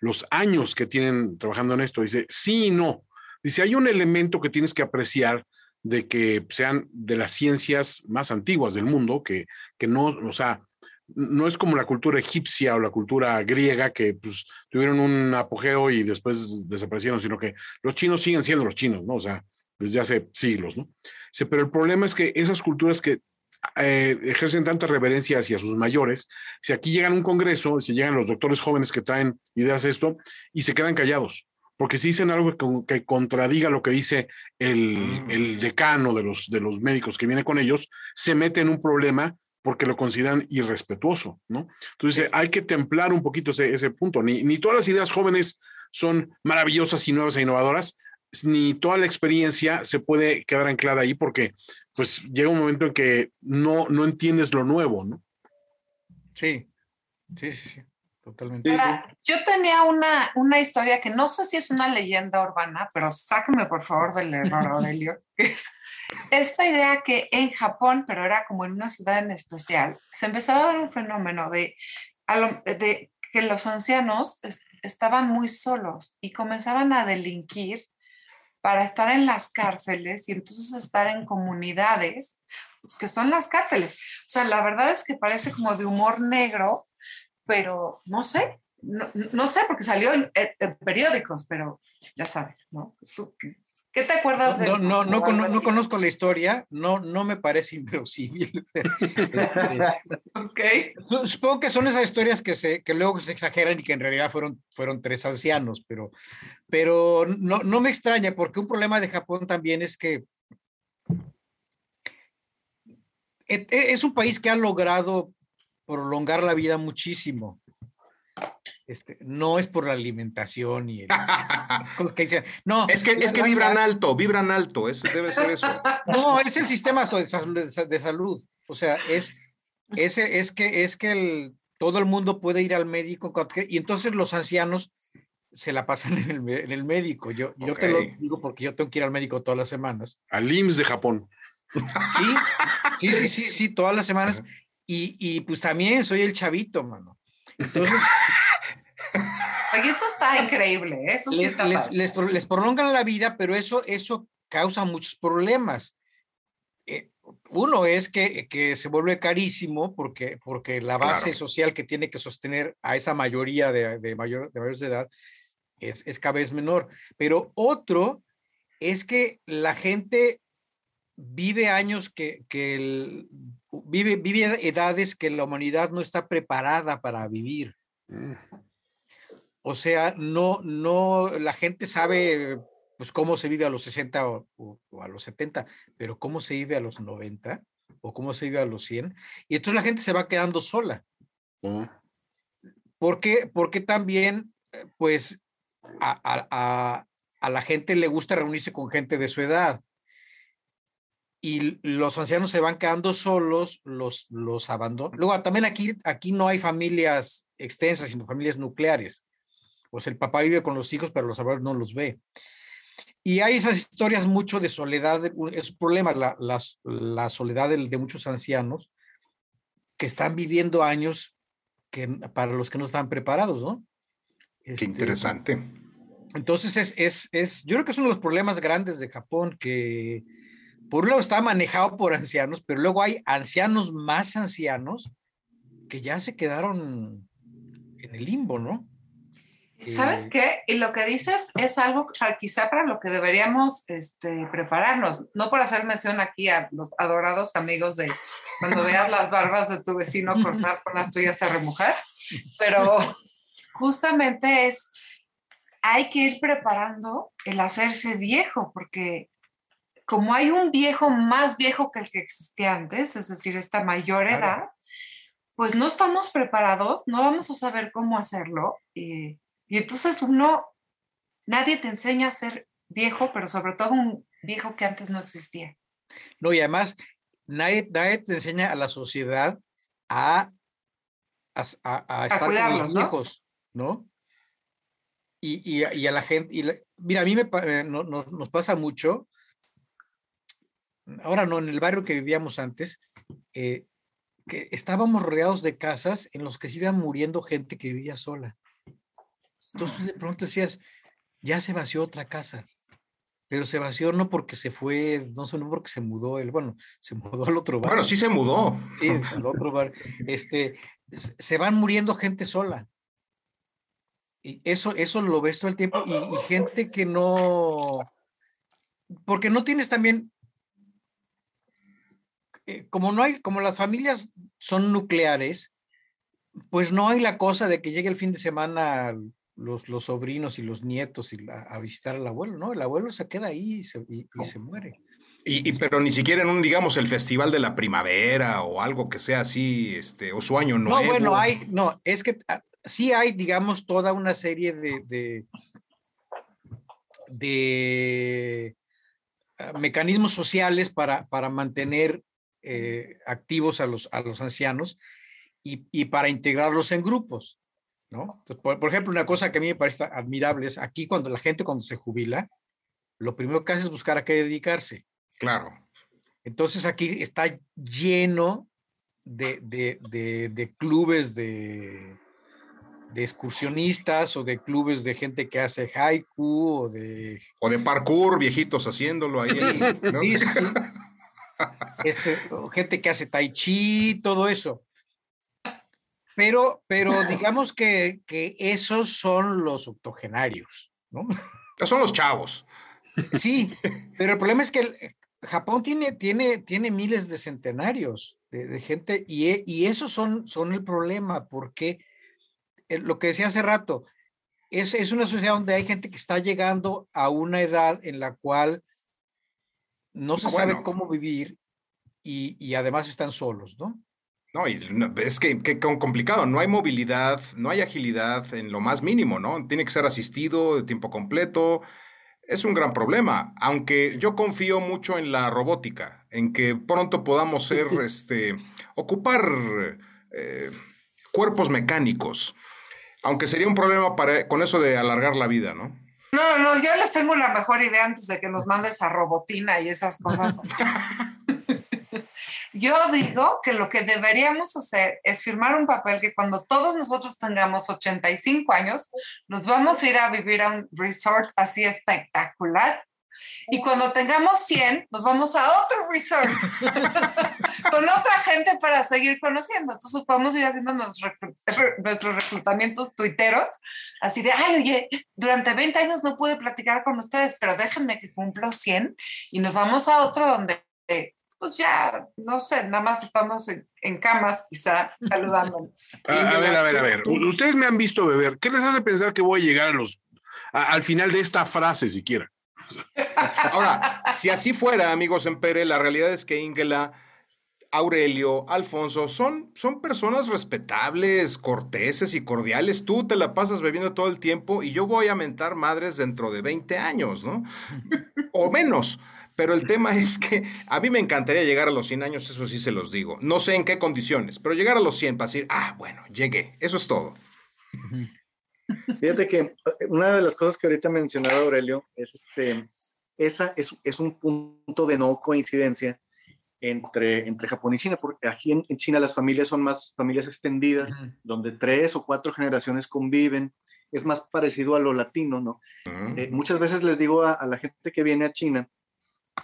los años que tienen trabajando en esto. Dice, sí y no. Dice, hay un elemento que tienes que apreciar de que sean de las ciencias más antiguas del mundo, que, que no, o sea, no es como la cultura egipcia o la cultura griega que pues, tuvieron un apogeo y después desaparecieron, sino que los chinos siguen siendo los chinos, ¿no? O sea, desde hace siglos, ¿no? pero el problema es que esas culturas que eh, ejercen tanta reverencia hacia sus mayores, si aquí llegan a un congreso, si llegan los doctores jóvenes que traen ideas de esto y se quedan callados, porque si dicen algo que, contradiga lo que dice el, mm. el, decano de los, de los médicos que viene con ellos, se mete en un problema porque lo consideran irrespetuoso, ¿no? Entonces hay que templar un poquito ese, ese punto. Ni, ni, todas las ideas jóvenes son maravillosas y nuevas e innovadoras, ni toda la experiencia se puede quedar anclada ahí porque pues llega un momento en que no, no entiendes lo nuevo, ¿no? Sí, sí, sí, sí. Totalmente. yo tenía una, una historia que no sé si es una leyenda urbana, pero sáqueme por favor del error, Aurelio, es esta idea que en Japón, pero era como en una ciudad en especial, se empezaba a dar un fenómeno de, de que los ancianos estaban muy solos y comenzaban a delinquir para estar en las cárceles y entonces estar en comunidades, pues, que son las cárceles. O sea, la verdad es que parece como de humor negro, pero no sé, no, sé, porque salió en, periódicos, pero ya sabes, ¿no? ¿Qué te acuerdas de no, eso? No, no, no, conozco la historia, no, no me parece inverosímil. okay. Supongo que son esas historias que, se, que luego se exageran y que en realidad fueron, fueron tres ancianos, pero, pero no, no me extraña porque un problema de Japón también es que e, e, es un país que ha logrado prolongar la vida muchísimo. Este, no es por la alimentación y las cosas que dicen. No, es que, es que vibran alto, vibran alto, es, debe ser eso. No, es el sistema de salud. O sea, es, es, es que, es que el, todo el mundo puede ir al médico y entonces los ancianos se la pasan en el, en el médico. Yo, yo te lo digo porque yo tengo que ir al médico todas las semanas. Al IMSS de Japón. Sí, sí, sí, sí, sí todas las semanas. Y, y pues también soy el chavito, mano. Entonces, eso está increíble, ¿eh? eso sí les, les, prolongan la vida, pero eso, eso causa muchos problemas. Eh, uno es que, que, se vuelve carísimo porque, porque la base social que tiene que sostener a esa mayoría de, de, mayor, de mayores de edad es, es cada vez menor. Pero otro es que la gente vive años que, que el, vive, vive edades que la humanidad no está preparada para vivir. Mm. O sea, no, no, la gente sabe pues cómo se vive a los 60 o, a los 70, pero cómo se vive a los 90 o cómo se vive a los 100. Y entonces la gente se va quedando sola. Mm. ¿Por qué? Porque también, eh, pues, a, a, a, la gente le gusta reunirse con gente de su edad. Y los ancianos se van quedando solos, los, los abandonan. Luego, también aquí, aquí no hay familias extensas, sino familias nucleares. Pues el papá vive con los hijos, pero los abuelos no los ve. Y hay esas historias mucho de soledad, es un problema, la, la, soledad de, muchos ancianos que están viviendo años que, para los que no están preparados, ¿no? Qué este, interesante. Entonces, es, es, es, yo creo que es uno de los problemas grandes de Japón, que por un lado está manejado por ancianos, pero luego hay ancianos más ancianos que ya se quedaron en el limbo, ¿no? ¿Sabes qué? Y lo que dices es algo quizá para lo que deberíamos este, prepararnos. No por hacer mención aquí a los adorados amigos de cuando veas las barbas de tu vecino cortar con las tuyas a remojar, pero justamente es, hay que ir preparando el hacerse viejo, porque como hay un viejo más viejo que el que existía antes, es decir, esta mayor edad, pues no estamos preparados, no vamos a saber cómo hacerlo. Y, y entonces uno, nadie te enseña a ser viejo, pero sobre todo un viejo que antes no existía. No, y además, nadie, nadie te enseña a la sociedad a, a, estar con los viejos, ¿no? Y, y, a la gente, y mira, a mí me, eh, nos pasa mucho, ahora no, en el barrio que vivíamos antes, eh, que estábamos rodeados de casas en los que se iban muriendo gente que vivía sola. Entonces de pronto decías, ya se vació otra casa, pero se vació no porque se fue, no solo porque se mudó, él, bueno, se mudó al otro bar. Bueno, sí se mudó. Sí, al otro bar. Este, se van muriendo gente sola. Y eso, eso lo ves todo el tiempo y, y gente que no, porque no tienes también eh, como no hay, como las familias son nucleares, pues no hay la cosa de que llegue el fin de semana los, los sobrinos y los nietos y a visitar al abuelo, ¿no? El abuelo se queda ahí y se, muere. Y, pero ni siquiera en un, digamos, el festival de la primavera o algo que sea así, este, o su año nuevo. No, bueno, hay, no, es que ah, sí hay, digamos, toda una serie de, de, de ah, mecanismos sociales para, para mantener eh, activos a los, a los ancianos y, para integrarlos en grupos, ¿no? por, ejemplo, una cosa que a mí me parece admirable es aquí cuando la gente cuando se jubila, lo primero que hace es buscar a qué dedicarse. Claro. Entonces aquí está lleno de, de, clubes de, de excursionistas o de clubes de gente que hace haiku o de... O de parkour, viejitos haciéndolo ahí. este, gente que hace tai chi, todo eso. Pero, pero digamos que, que esos son los octogenarios, ¿no? Son los chavos. Sí, pero el problema es que Japón tiene, tiene, tiene miles de centenarios de, gente y, y, esos son, son el problema, porque eh, lo que decía hace rato, es, es una sociedad donde hay gente que está llegando a una edad en la cual no se sabe cómo vivir y, y, además están solos, ¿no? No, y es que, que, complicado, no hay movilidad, no hay agilidad en lo más mínimo, ¿no? Tiene que ser asistido de tiempo completo. Es un gran problema, aunque yo confío mucho en la robótica, en que pronto podamos ser, este, ocupar eh, cuerpos mecánicos, aunque sería un problema para, con eso de alargar la vida, ¿no? No, no, yo les tengo la mejor idea antes de que nos mandes a Robotina y esas cosas. yo digo que lo que deberíamos hacer es firmar un papel que cuando todos nosotros tengamos 85 años, nos vamos a ir a vivir a un resort así espectacular y cuando tengamos 100, nos vamos a otro resort con otra gente para seguir conociendo. Entonces podemos ir haciendo nuestros, reclutamientos tuiteros, así de, ay, oye, durante 20 años no pude platicar con ustedes, pero déjenme que cumplo 100 y nos vamos a otro donde, pues ya, no sé, nada más estamos en, camas quizá saludándonos. A, ver, a ver, a ver. Ustedes me han visto beber. ¿Qué les hace pensar que voy a llegar a los, al final de esta frase siquiera? Ahora, si así fuera, amigos en Pere, la realidad es que Ingela, Aurelio, Alfonso son, son personas respetables, corteses y cordiales. Tú te la pasas bebiendo todo el tiempo y yo voy a mentar madres dentro de 20 años, ¿no? o menos. Pero el tema es que a mí me encantaría llegar a los 100 años, eso sí se los digo. No sé en qué condiciones, pero llegar a los 100 para decir, ah, bueno, llegué. Eso es todo. Fíjate que eh, una de las cosas que ahorita mencionaba Aurelio es este, esa es, es un punto de no coincidencia entre, entre Japón y China, porque aquí en, China las familias son más familias extendidas, donde tres o cuatro generaciones conviven, es más parecido a lo latino, ¿no? Eh, muchas veces les digo a, la gente que viene a China,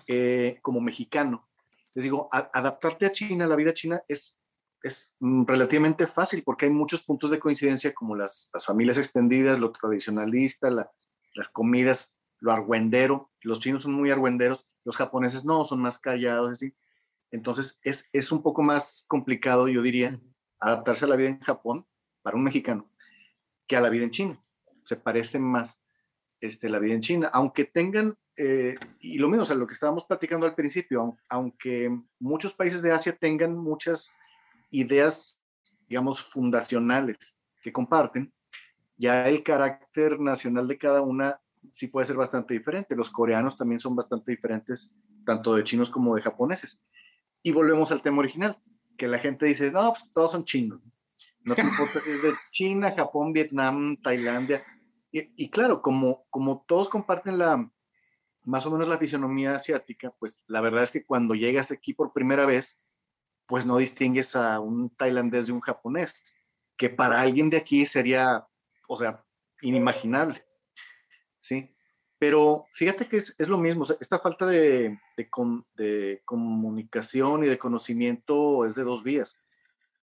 eh, como mexicano, les digo, adaptarte a China, la vida china, es es mm, relativamente fácil porque hay muchos puntos de coincidencia como las, familias extendidas, lo tradicionalista, las comidas, lo argüendero. Los chinos son muy argüenderos, los japoneses no, son más callados. Así. Entonces es, es un poco más complicado, yo diría, adaptarse a la vida en Japón para un mexicano que a la vida en China. Se parece más. Este, la vida en China, aunque tengan, eh, y lo mismo, o sea, lo que estábamos platicando al principio, aunque muchos países de Asia tengan muchas ideas, digamos, fundacionales que comparten, ya el carácter nacional de cada una sí puede ser bastante diferente. Los coreanos también son bastante diferentes, tanto de chinos como de japoneses. Y volvemos al tema original, que la gente dice, no, pues todos son chinos. No importa si es de China, Japón, Vietnam, Tailandia. Y, claro, como, como todos comparten la, más o menos la fisonomía asiática, pues la verdad es que cuando llegas aquí por primera vez, pues no distingues a un tailandés de un japonés, que para alguien de aquí sería, o sea, inimaginable. ¿Sí? Pero fíjate que es, es lo mismo, esta falta de, de, de, comunicación y de conocimiento es de dos vías.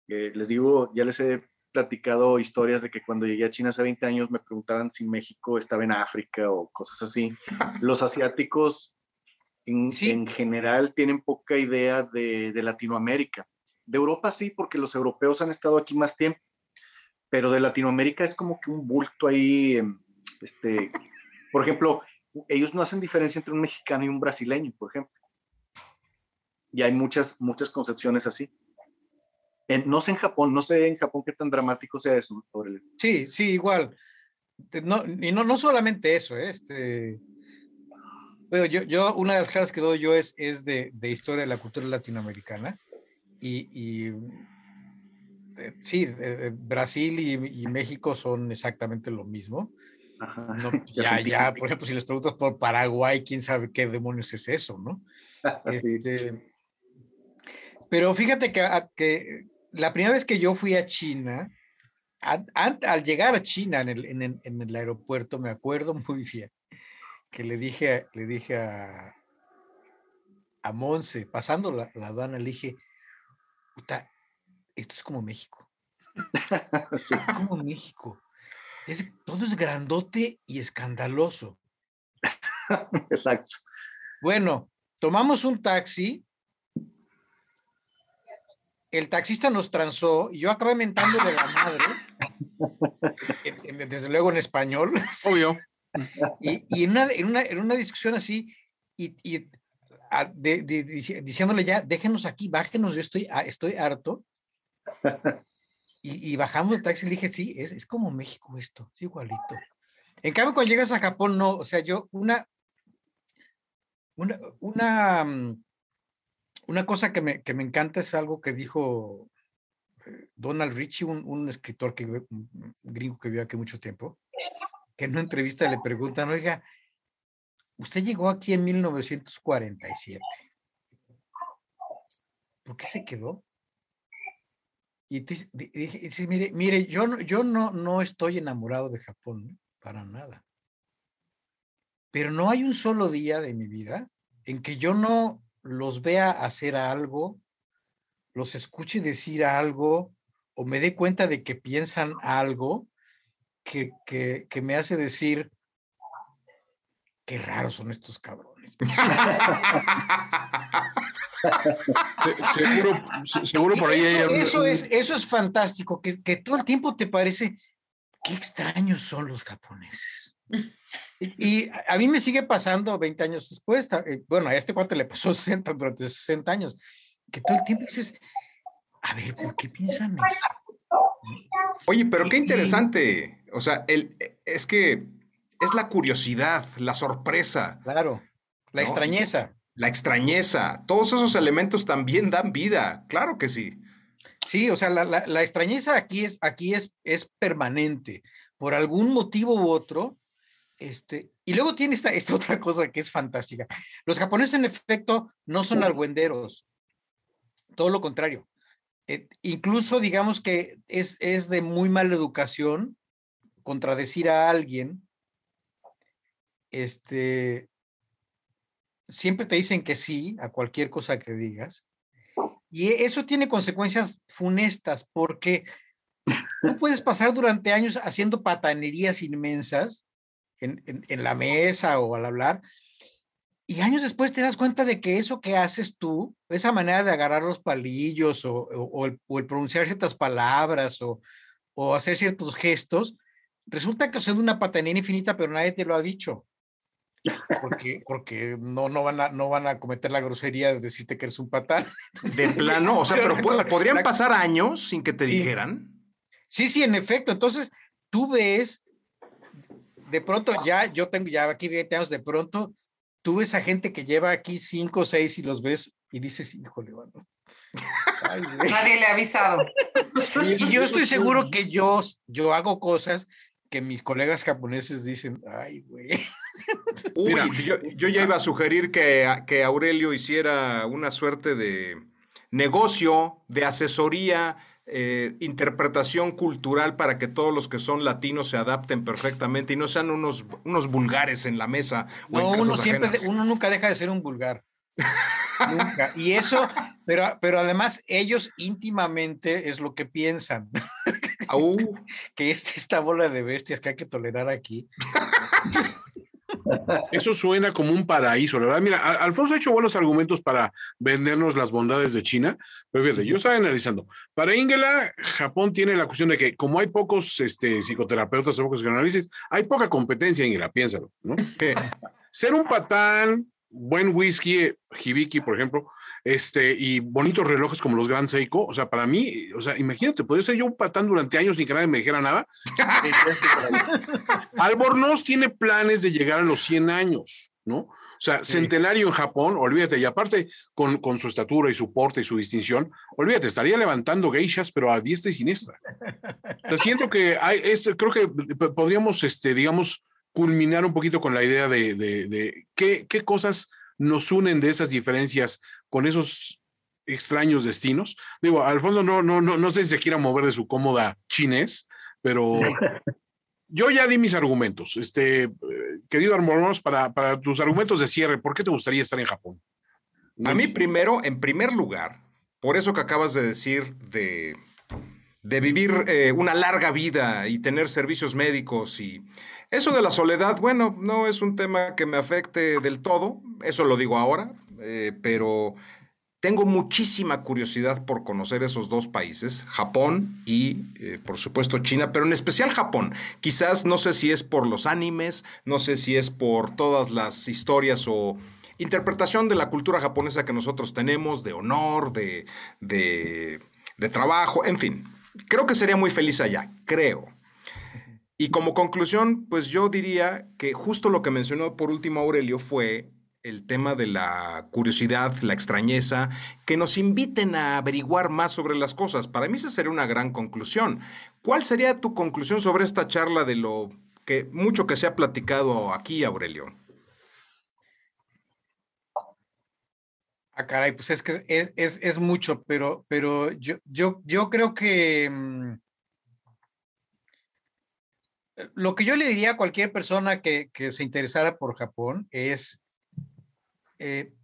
Eh, les digo, ya les he platicado historias de que cuando llegué a China hace 20 años me preguntaban si México estaba en África o cosas así. Los asiáticos en, en general tienen poca idea de, de, Latinoamérica. De Europa sí, porque los europeos han estado aquí más tiempo, pero de Latinoamérica es como que un bulto ahí, em, este, por ejemplo, ellos no hacen diferencia entre un mexicano y un brasileño, por ejemplo. Y hay muchas, muchas concepciones así no sé en Japón, no sé en Japón qué tan dramático sea eso, Sí, sí, igual. No, y no, no solamente eso, ¿eh? este, bueno, yo, yo, una de las clases que doy yo es, es de, de historia de la cultura latinoamericana y, y eh, sí, Brasil y, y, México son exactamente lo mismo. ya, ya, por ejemplo, si les preguntas por Paraguay, quién sabe qué demonios es eso, ¿no? Este, pero fíjate que, que la primera vez que yo fui a China, al llegar a China en el, en, el, aeropuerto, me acuerdo muy bien que le dije, le dije a, a Monse, pasando la, aduana, le dije, puta, esto es como México. Es como México. todo es grandote y escandaloso. Exacto. Bueno, tomamos un taxi el taxista nos transó y yo acabé mentándole la madre, desde luego en español. Obvio. Y, y en, una, en, una, en, una, discusión así, y, y diciéndole ya, déjenos aquí, bájenos, yo estoy, estoy harto. Y, bajamos el taxi y le dije, sí, es, es como México esto, es igualito. En cambio, cuando llegas a Japón, no, o sea, yo, una, una, una mm, una cosa que me, que me encanta es algo que dijo eh, Donald Ritchie, un, escritor que, un gringo que vive aquí mucho tiempo, que en una entrevista le preguntan, oiga, usted llegó aquí en 1947. ¿Por qué se quedó? Y dice, mire, mire, yo, yo no, no estoy enamorado de Japón, para nada. Pero no hay un solo día de mi vida en que yo no los vea hacer algo, los escuche decir algo o me dé cuenta de que piensan algo que, que, me hace decir, qué raros son estos cabrones. seguro, seguro por ahí eso, es, eso es fantástico, que, que todo el tiempo te parece, qué extraños son los japoneses. Y a mí me sigue pasando 20 años después, eh, bueno, a este cuate le pasó 60 durante 60 años, que todo el tiempo dices, a ver, ¿por qué piensan eso? Oye, pero qué interesante. O sea, el, es que es la curiosidad, la sorpresa. Claro, la extrañeza. La extrañeza. Todos esos elementos también dan vida, claro que sí. Sí, o sea, la, la, la extrañeza aquí, es, aquí es, es permanente. Por algún motivo u otro, este, y luego tiene esta, esta otra cosa que es fantástica. Los japoneses, en efecto, no son argüenderos. Todo lo contrario. Eh, incluso, digamos que es, es de muy mala educación contradecir a alguien. Este, siempre te dicen que sí a cualquier cosa que digas. Y eso tiene consecuencias funestas porque tú puedes pasar durante años haciendo patanerías inmensas en, la mesa o al hablar. Y años después te das cuenta de que eso que haces tú, esa manera de agarrar los palillos o, el, pronunciar ciertas palabras o, hacer ciertos gestos, resulta que son una patanina infinita, pero nadie te lo ha dicho. Porque, porque no, no, van a, no van a cometer la grosería de decirte que eres un patán. De plano, o sea, pero podrían pasar años sin que te dijeran. Sí, sí, en efecto. Entonces, tú ves, de pronto ya, yo tengo ya aquí 20 años, de pronto, tú ves a gente que lleva aquí 5 o 6 y los ves y dices, híjole, bueno. Nadie le ha avisado. Y yo estoy seguro que yo, yo hago cosas que mis colegas japoneses dicen, ay, güey. Uy, yo, ya iba a sugerir que, que Aurelio hiciera una suerte de negocio, de asesoría, eh, interpretación cultural para que todos los que son latinos se adapten perfectamente y no sean unos, unos vulgares en la mesa. no, uno, siempre, uno nunca deja de ser un vulgar. nunca. Y eso, pero, pero además ellos íntimamente es lo que piensan. que es esta bola de bestias que hay que tolerar aquí. Eso suena como un paraíso, la verdad. Mira, Alfonso ha hecho buenos argumentos para vendernos las bondades de China, pero fíjate, yo estaba analizando. Para Ingela, Japón tiene la cuestión de que como hay pocos este, psicoterapeutas o pocos psicoanálisis, hay poca competencia, Ingela, piénsalo, ¿no? ser un patán, buen whisky, hibiki, por ejemplo, este, y bonitos relojes como los Grand Seiko. O sea, para mí, o sea, imagínate, podría ser yo un patán durante años sin que nadie me dijera nada. Albornoz tiene planes de llegar a los 100 años, ¿no? O sea, centenario en Japón, olvídate, y aparte con, con, su estatura y su porte y su distinción, olvídate, estaría levantando geishas, pero a diestra y siniestra. siento que hay, este, creo que podríamos, este, digamos, culminar un poquito con la idea de, de, de qué, qué cosas nos unen de esas diferencias con esos extraños destinos. Digo, Alfonso no, no, no, no sé si se quiera mover de su cómoda chinés, pero yo ya di mis argumentos. Este, eh, querido Armoros, para, para tus argumentos de cierre, ¿por qué te gustaría estar en Japón? A mí primero, en primer lugar, por eso que acabas de decir de, de vivir eh, una larga vida y tener servicios médicos y eso de la soledad, bueno, no es un tema que me afecte del todo, eso lo digo ahora, eh, pero tengo muchísima curiosidad por conocer esos dos países, Japón y eh, por supuesto China, pero en especial Japón. Quizás no sé si es por los animes, no sé si es por todas las historias o interpretación de la cultura japonesa que nosotros tenemos, de honor, de, de, de trabajo, en fin. Creo que sería muy feliz allá, creo. Y como conclusión, pues yo diría que justo lo que mencionó por último Aurelio fue el tema de la curiosidad, la extrañeza, que nos inviten a averiguar más sobre las cosas. Para mí esa sería una gran conclusión. ¿Cuál sería tu conclusión sobre esta charla de lo que mucho que se ha platicado aquí, Aurelio? Ah, caray, pues es que es, mucho, pero, pero yo, yo, yo creo que mm, lo que yo le diría a cualquier persona que, que se interesara por Japón es eh,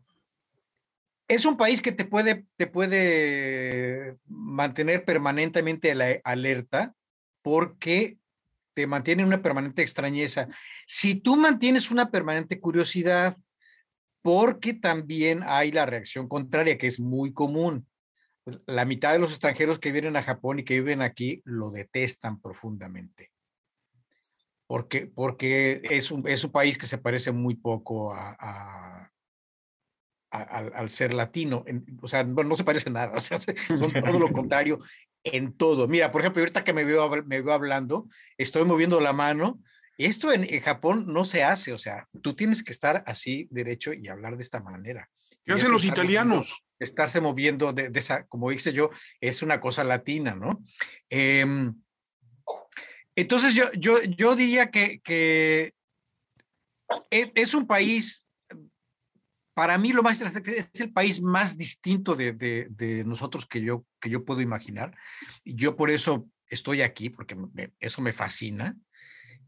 es un país que te puede, te puede mantener permanentemente la alerta porque te mantiene una permanente extrañeza. Si tú mantienes una permanente curiosidad, porque también hay la reacción contraria, que es muy común. La mitad de los extranjeros que vienen a Japón y que viven aquí lo detestan profundamente. Porque, porque es, un, es un país que se parece muy poco a al, ser latino. o sea, no se parece nada, o sea, son todo lo contrario en todo. Mira, por ejemplo, ahorita que me veo, me veo hablando, estoy moviendo la mano. Esto en, Japón no se hace, o sea, tú tienes que estar así derecho y hablar de esta manera. ¿Qué hacen los italianos? estarse moviendo de, esa, como dice yo, es una cosa latina, ¿no? Em, entonces yo, yo, yo diría que, que e, es un país para mí lo más interesante es el país más distinto de, nosotros que yo, que yo puedo imaginar. Yo por eso estoy aquí, porque eso me fascina.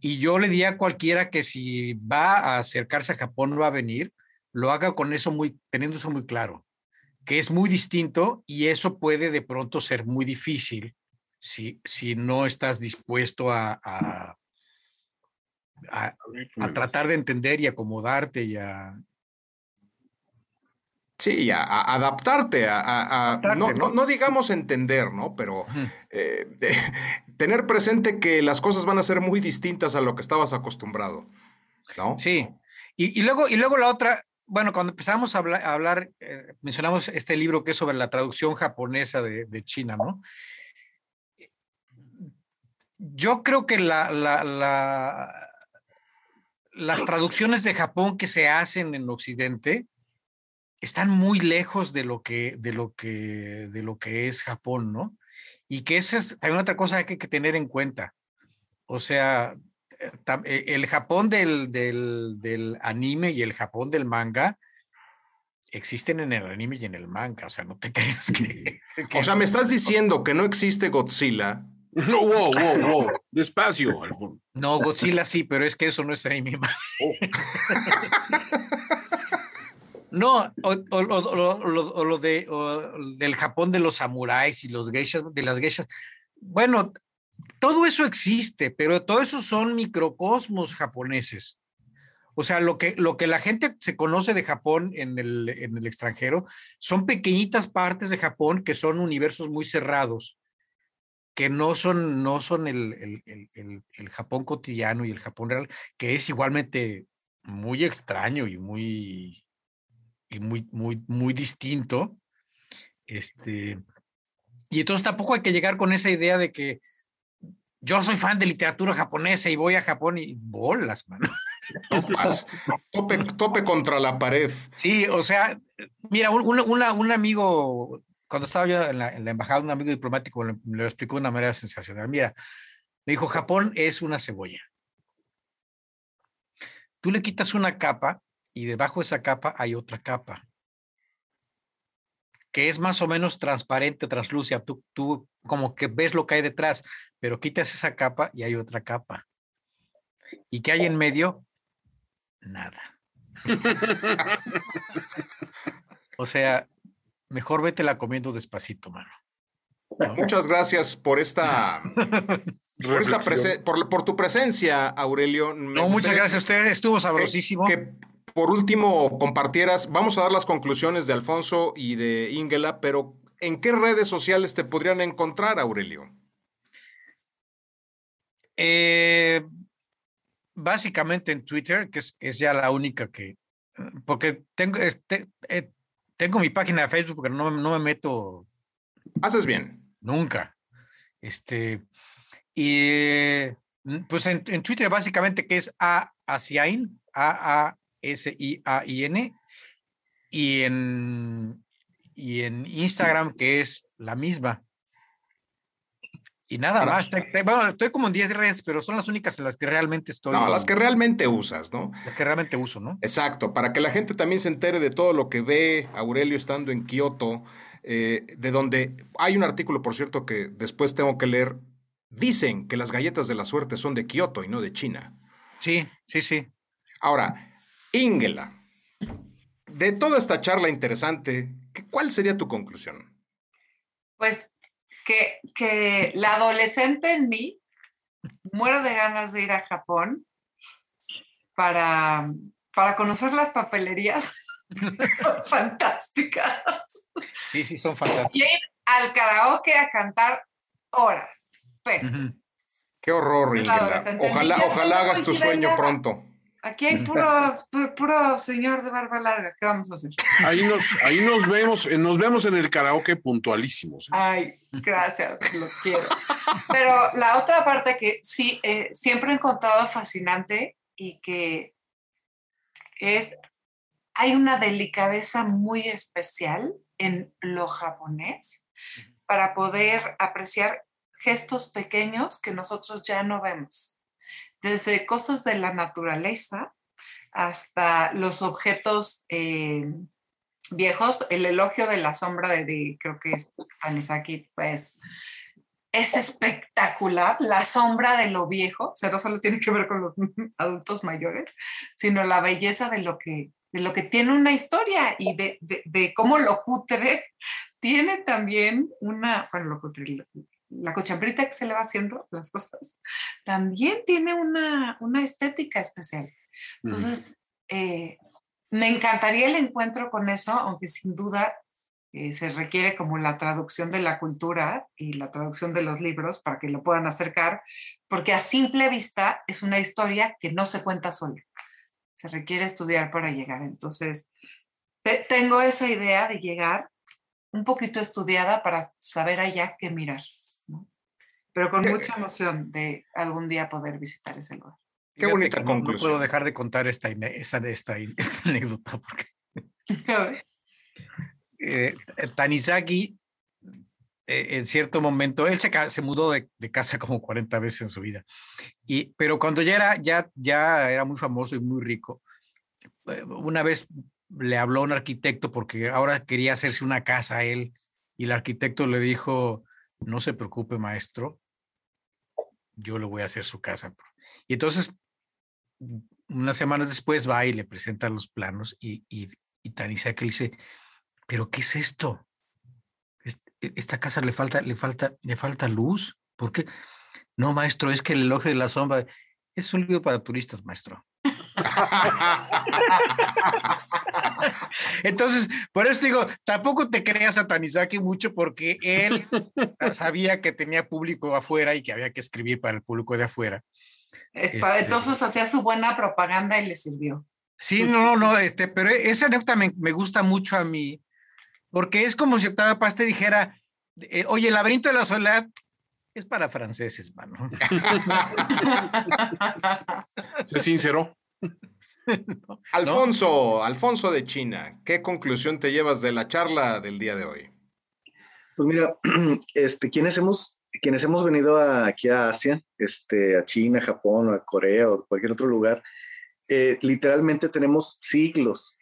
Y yo le diría a cualquiera que si va a acercarse a Japón, no va a venir, lo haga con eso muy, teniendo eso muy claro, que es muy distinto y eso puede de pronto ser muy difícil si, si no estás dispuesto a, a, a tratar de entender y acomodarte y a, Sí, a, adaptarte, a, no, digamos entender, ¿no? Pero eh, tener presente que las cosas van a ser muy distintas a lo que estabas acostumbrado, ¿no? Sí. Y, luego, y luego la otra, bueno, cuando empezamos a hablar, eh, mencionamos este libro que es sobre la traducción japonesa de, China, ¿no? Yo creo que la, las traducciones de Japón que se hacen en Occidente están muy lejos de lo que, de lo que, de lo que es Japón, ¿no? Y que esa es también otra cosa que hay que tener en cuenta. O sea, eh, eh, el Japón del, del, anime y el Japón del manga existen en el anime y en el manga. O sea, no te creas que. o sea, me estás diciendo que no existe Godzilla. No, wow, wow, wow. Despacio, No, Godzilla sí, pero es que eso no es anime. Oh. No, o, lo de, del Japón de los samuráis y los geishas, de las geishas. Bueno, todo eso existe, pero todo eso son microcosmos japoneses. O sea, lo que, lo que la gente se conoce de Japón en el, en el extranjero son pequeñitas partes de Japón que son universos muy cerrados, que no son, no son el, el, el Japón cotidiano y el Japón real, que es igualmente muy extraño y muy y muy, muy, muy distinto. Este, y entonces tampoco hay que llegar con esa idea de que yo soy fan de literatura japonesa y voy a Japón y bolas, mano. tope, tope contra la pared. Sí, o sea, mira, un, un amigo, cuando estaba yo en la, en la, embajada, un amigo diplomático me lo explicó de una manera sensacional. Mira, me dijo, Japón es una cebolla. Tú le quitas una capa y debajo de esa capa hay otra capa que es más o menos transparente, translúcida. Tú, tú como que ves lo que hay detrás, pero quitas esa capa y hay otra capa. ¿Y qué hay en medio? Nada. o sea, mejor vete la comiendo despacito, mano. Muchas gracias por esta por, esta por, tu presencia, Aurelio. no, muchas gracias a usted, estuvo sabrosísimo por último compartieras, vamos a dar las conclusiones de Alfonso y de Ingela, pero ¿en qué redes sociales te podrían encontrar, Aurelio? Eh, básicamente en Twitter, que es, ya la única que, porque tengo, este, eh, tengo mi página de Facebook, pero no, no me meto. Haces bien. Nunca. Este, y pues en, Twitter básicamente que es A Asiain, A A S-I-A-I-N, y en, y en Instagram, que es la misma. Y nada más, estoy como en 10 redes, pero son las únicas en las que realmente estoy. No, las que realmente usas, ¿no? Las que realmente uso, ¿no? Exacto, para que la gente también se entere de todo lo que ve Aurelio estando en Kioto, eh, de donde hay un artículo, por cierto, que después tengo que leer. Dicen que las galletas de la suerte son de Kioto y no de China. Sí, sí, sí. Ahora, Ingela, de toda esta charla interesante, ¿cuál sería tu conclusión? Pues que, que la adolescente en mí muero de ganas de ir a Japón para, para conocer las papelerías fantásticas. Sí, sí, son fantásticas. Y ir al karaoke a cantar horas. Qué horror, Ingela. Ojalá, ojalá hagas tu sueño pronto. Aquí hay puro, puro señor de barba larga. ¿Qué vamos a hacer? Ahí nos, ahí nos vemos, eh, nos vemos en el karaoke puntualísimos. ¿eh? Ay, gracias, los quiero. Pero la otra parte que sí, eh, siempre he encontrado fascinante y que es, hay una delicadeza muy especial en lo japonés para poder apreciar gestos pequeños que nosotros ya no vemos desde cosas de la naturaleza hasta los objetos eh, viejos. El elogio de la sombra de, creo que es Anisaki, pues es espectacular. La sombra de lo viejo, o sea, no solo tiene que ver con los adultos mayores, sino la belleza de lo que, de lo que tiene una historia y de, de, cómo lo cutre tiene también una, bueno, lo cutre, la cochambrita que se le va haciendo las cosas, también tiene una, una estética especial. Entonces, eh, me encantaría el encuentro con eso, aunque sin duda eh, se requiere como la traducción de la cultura y la traducción de los libros para que lo puedan acercar, porque a simple vista es una historia que no se cuenta sola. Se requiere estudiar para llegar. Entonces, tengo esa idea de llegar un poquito estudiada para saber allá qué mirar, pero con mucha emoción de algún día poder visitar ese lugar. Qué bonita conclusión. No puedo dejar de contar esta, esta, esta, esta anécdota porque eh, Tanizaki, eh, en cierto momento, él se, se mudó de, de, casa como 40 veces en su vida, y, pero cuando ya era, ya, ya era muy famoso y muy rico, eh, una vez le habló a un arquitecto porque ahora quería hacerse una casa a él, y el arquitecto le dijo, no se preocupe, maestro, yo le voy a hacer su casa. Y entonces, unas semanas después va y le presenta los planos y, y, y Tanizaki le dice, pero ¿qué es esto? E, esta casa le falta, le falta, le falta luz. ¿Por qué? No, maestro, es que el elogio de la sombra es un libro para turistas, maestro. Entonces, por eso digo, tampoco te creas a Tanizaki mucho porque él sabía que tenía público afuera y que había que escribir para el público de afuera. Este entonces hacía su buena propaganda y le sirvió. Sí, no, no, este, pero esa anécdota me, me gusta mucho a mí porque es como si Octavio Paz te dijera, eh, oye, el laberinto de la soledad es para franceses, mano. Se sincero. Alfonso, Alfonso de China, ¿qué conclusión te llevas de la charla del día de hoy? Pues mira, este, quienes hemos, quienes hemos venido aquí a Asia, este, a China, Japón, a Corea o cualquier otro lugar, eh, literalmente tenemos siglos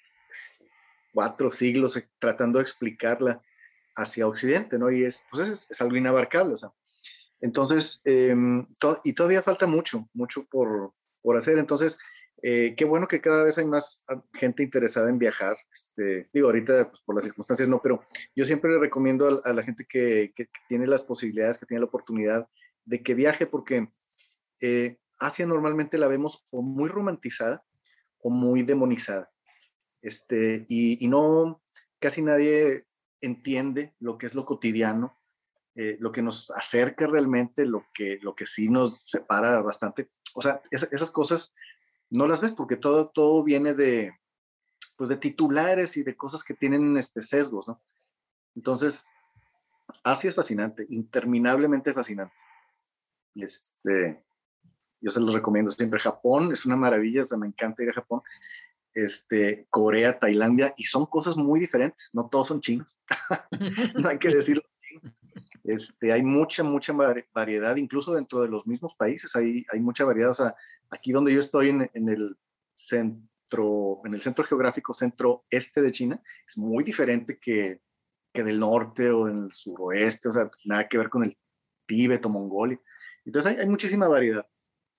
cuatro siglos eh, tratando de explicarla hacia Occidente, ¿no? Y es, pues es, algo inabarcable, o sea. Entonces, em, y todavía falta mucho, mucho por, por hacer. Entonces, eh, qué bueno que cada vez hay más ah, gente interesada en viajar. Este, digo, ahorita pues, por las circunstancias no, pero yo siempre le recomiendo a, la gente que, que, tiene las posibilidades, que tiene la oportunidad de que viaje, porque eh, Asia normalmente la vemos o muy romantizada o muy demonizada. Este, y, no, casi nadie entiende lo que es lo cotidiano, eh, lo que nos acerca realmente, lo que, lo que sí nos separa bastante. O sea, esas cosas no las ves porque todo, todo viene de, pues de titulares y de cosas que tienen este, sesgos, ¿no? Entonces, Asia es fascinante, interminablemente fascinante. Y este, yo se los recomiendo siempre. Japón es una maravilla, o sea, me encanta ir a Japón este, Corea, Tailandia, y son cosas muy diferentes, no todos son chinos, no hay que decirlo. Este, hay mucha, mucha variedad, incluso dentro de los mismos países hay, hay mucha variedad. O sea, aquí donde yo estoy en, en el centro, en el centro geográfico centro-este de China, es muy diferente que, que del norte o del suroeste, o sea, nada que ver con el Tíbet o Mongolia. Entonces hay, hay muchísima variedad.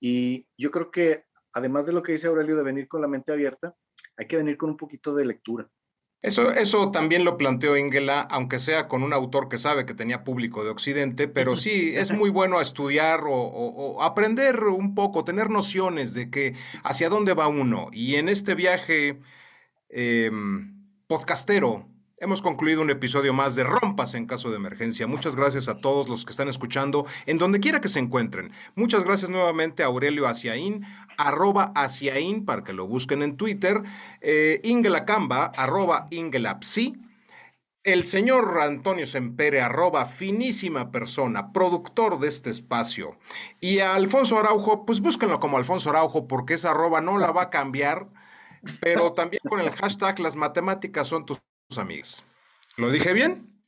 Y yo creo que además de lo que dice Aurelio de venir con la mente abierta, hay que venir con un poquito de lectura. Eso, eso también lo planteó Ingela, aunque sea con un autor que sabe que tenía público de Occidente, pero sí es muy bueno estudiar o, aprender un poco, tener nociones de que hacia dónde va uno. Y en este viaje em, podcastero, Hemos concluido un episodio más de Rompas en caso de emergencia. Muchas gracias a todos los que están escuchando en donde quiera que se encuentren. Muchas gracias nuevamente a Aurelio Asiaín, arroba para que lo busquen en Twitter, eh, Ingela Camba, arroba Ingelapsi, el señor Antonio Sempere, arroba finísima persona, productor de este espacio. Y a Alfonso Araujo, pues búsquenlo como Alfonso Araujo porque esa arroba no la va a cambiar, pero también con el hashtag las matemáticas son tus amigos. ¿Lo dije bien?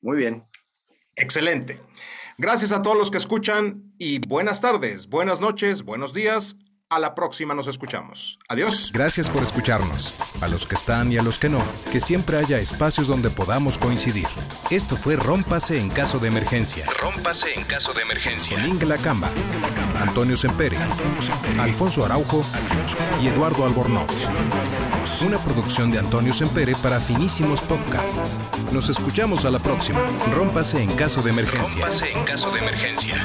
Muy bien. Excelente. Gracias a todos los que escuchan y buenas tardes, buenas noches, buenos días. A la próxima nos escuchamos. Adiós. Gracias por escucharnos. A los que están y a los que no, que siempre haya espacios donde podamos coincidir. Esto fue Rómpase en caso de emergencia. Rómpase en caso de emergencia. Con Inge Camba, Antonio Sempere, Alfonso Araujo y Eduardo Albornoz. Una producción de Antonio Sempere para finísimos podcasts. Nos escuchamos a la próxima. Rómpase en caso de emergencia. Rómpase en caso de emergencia.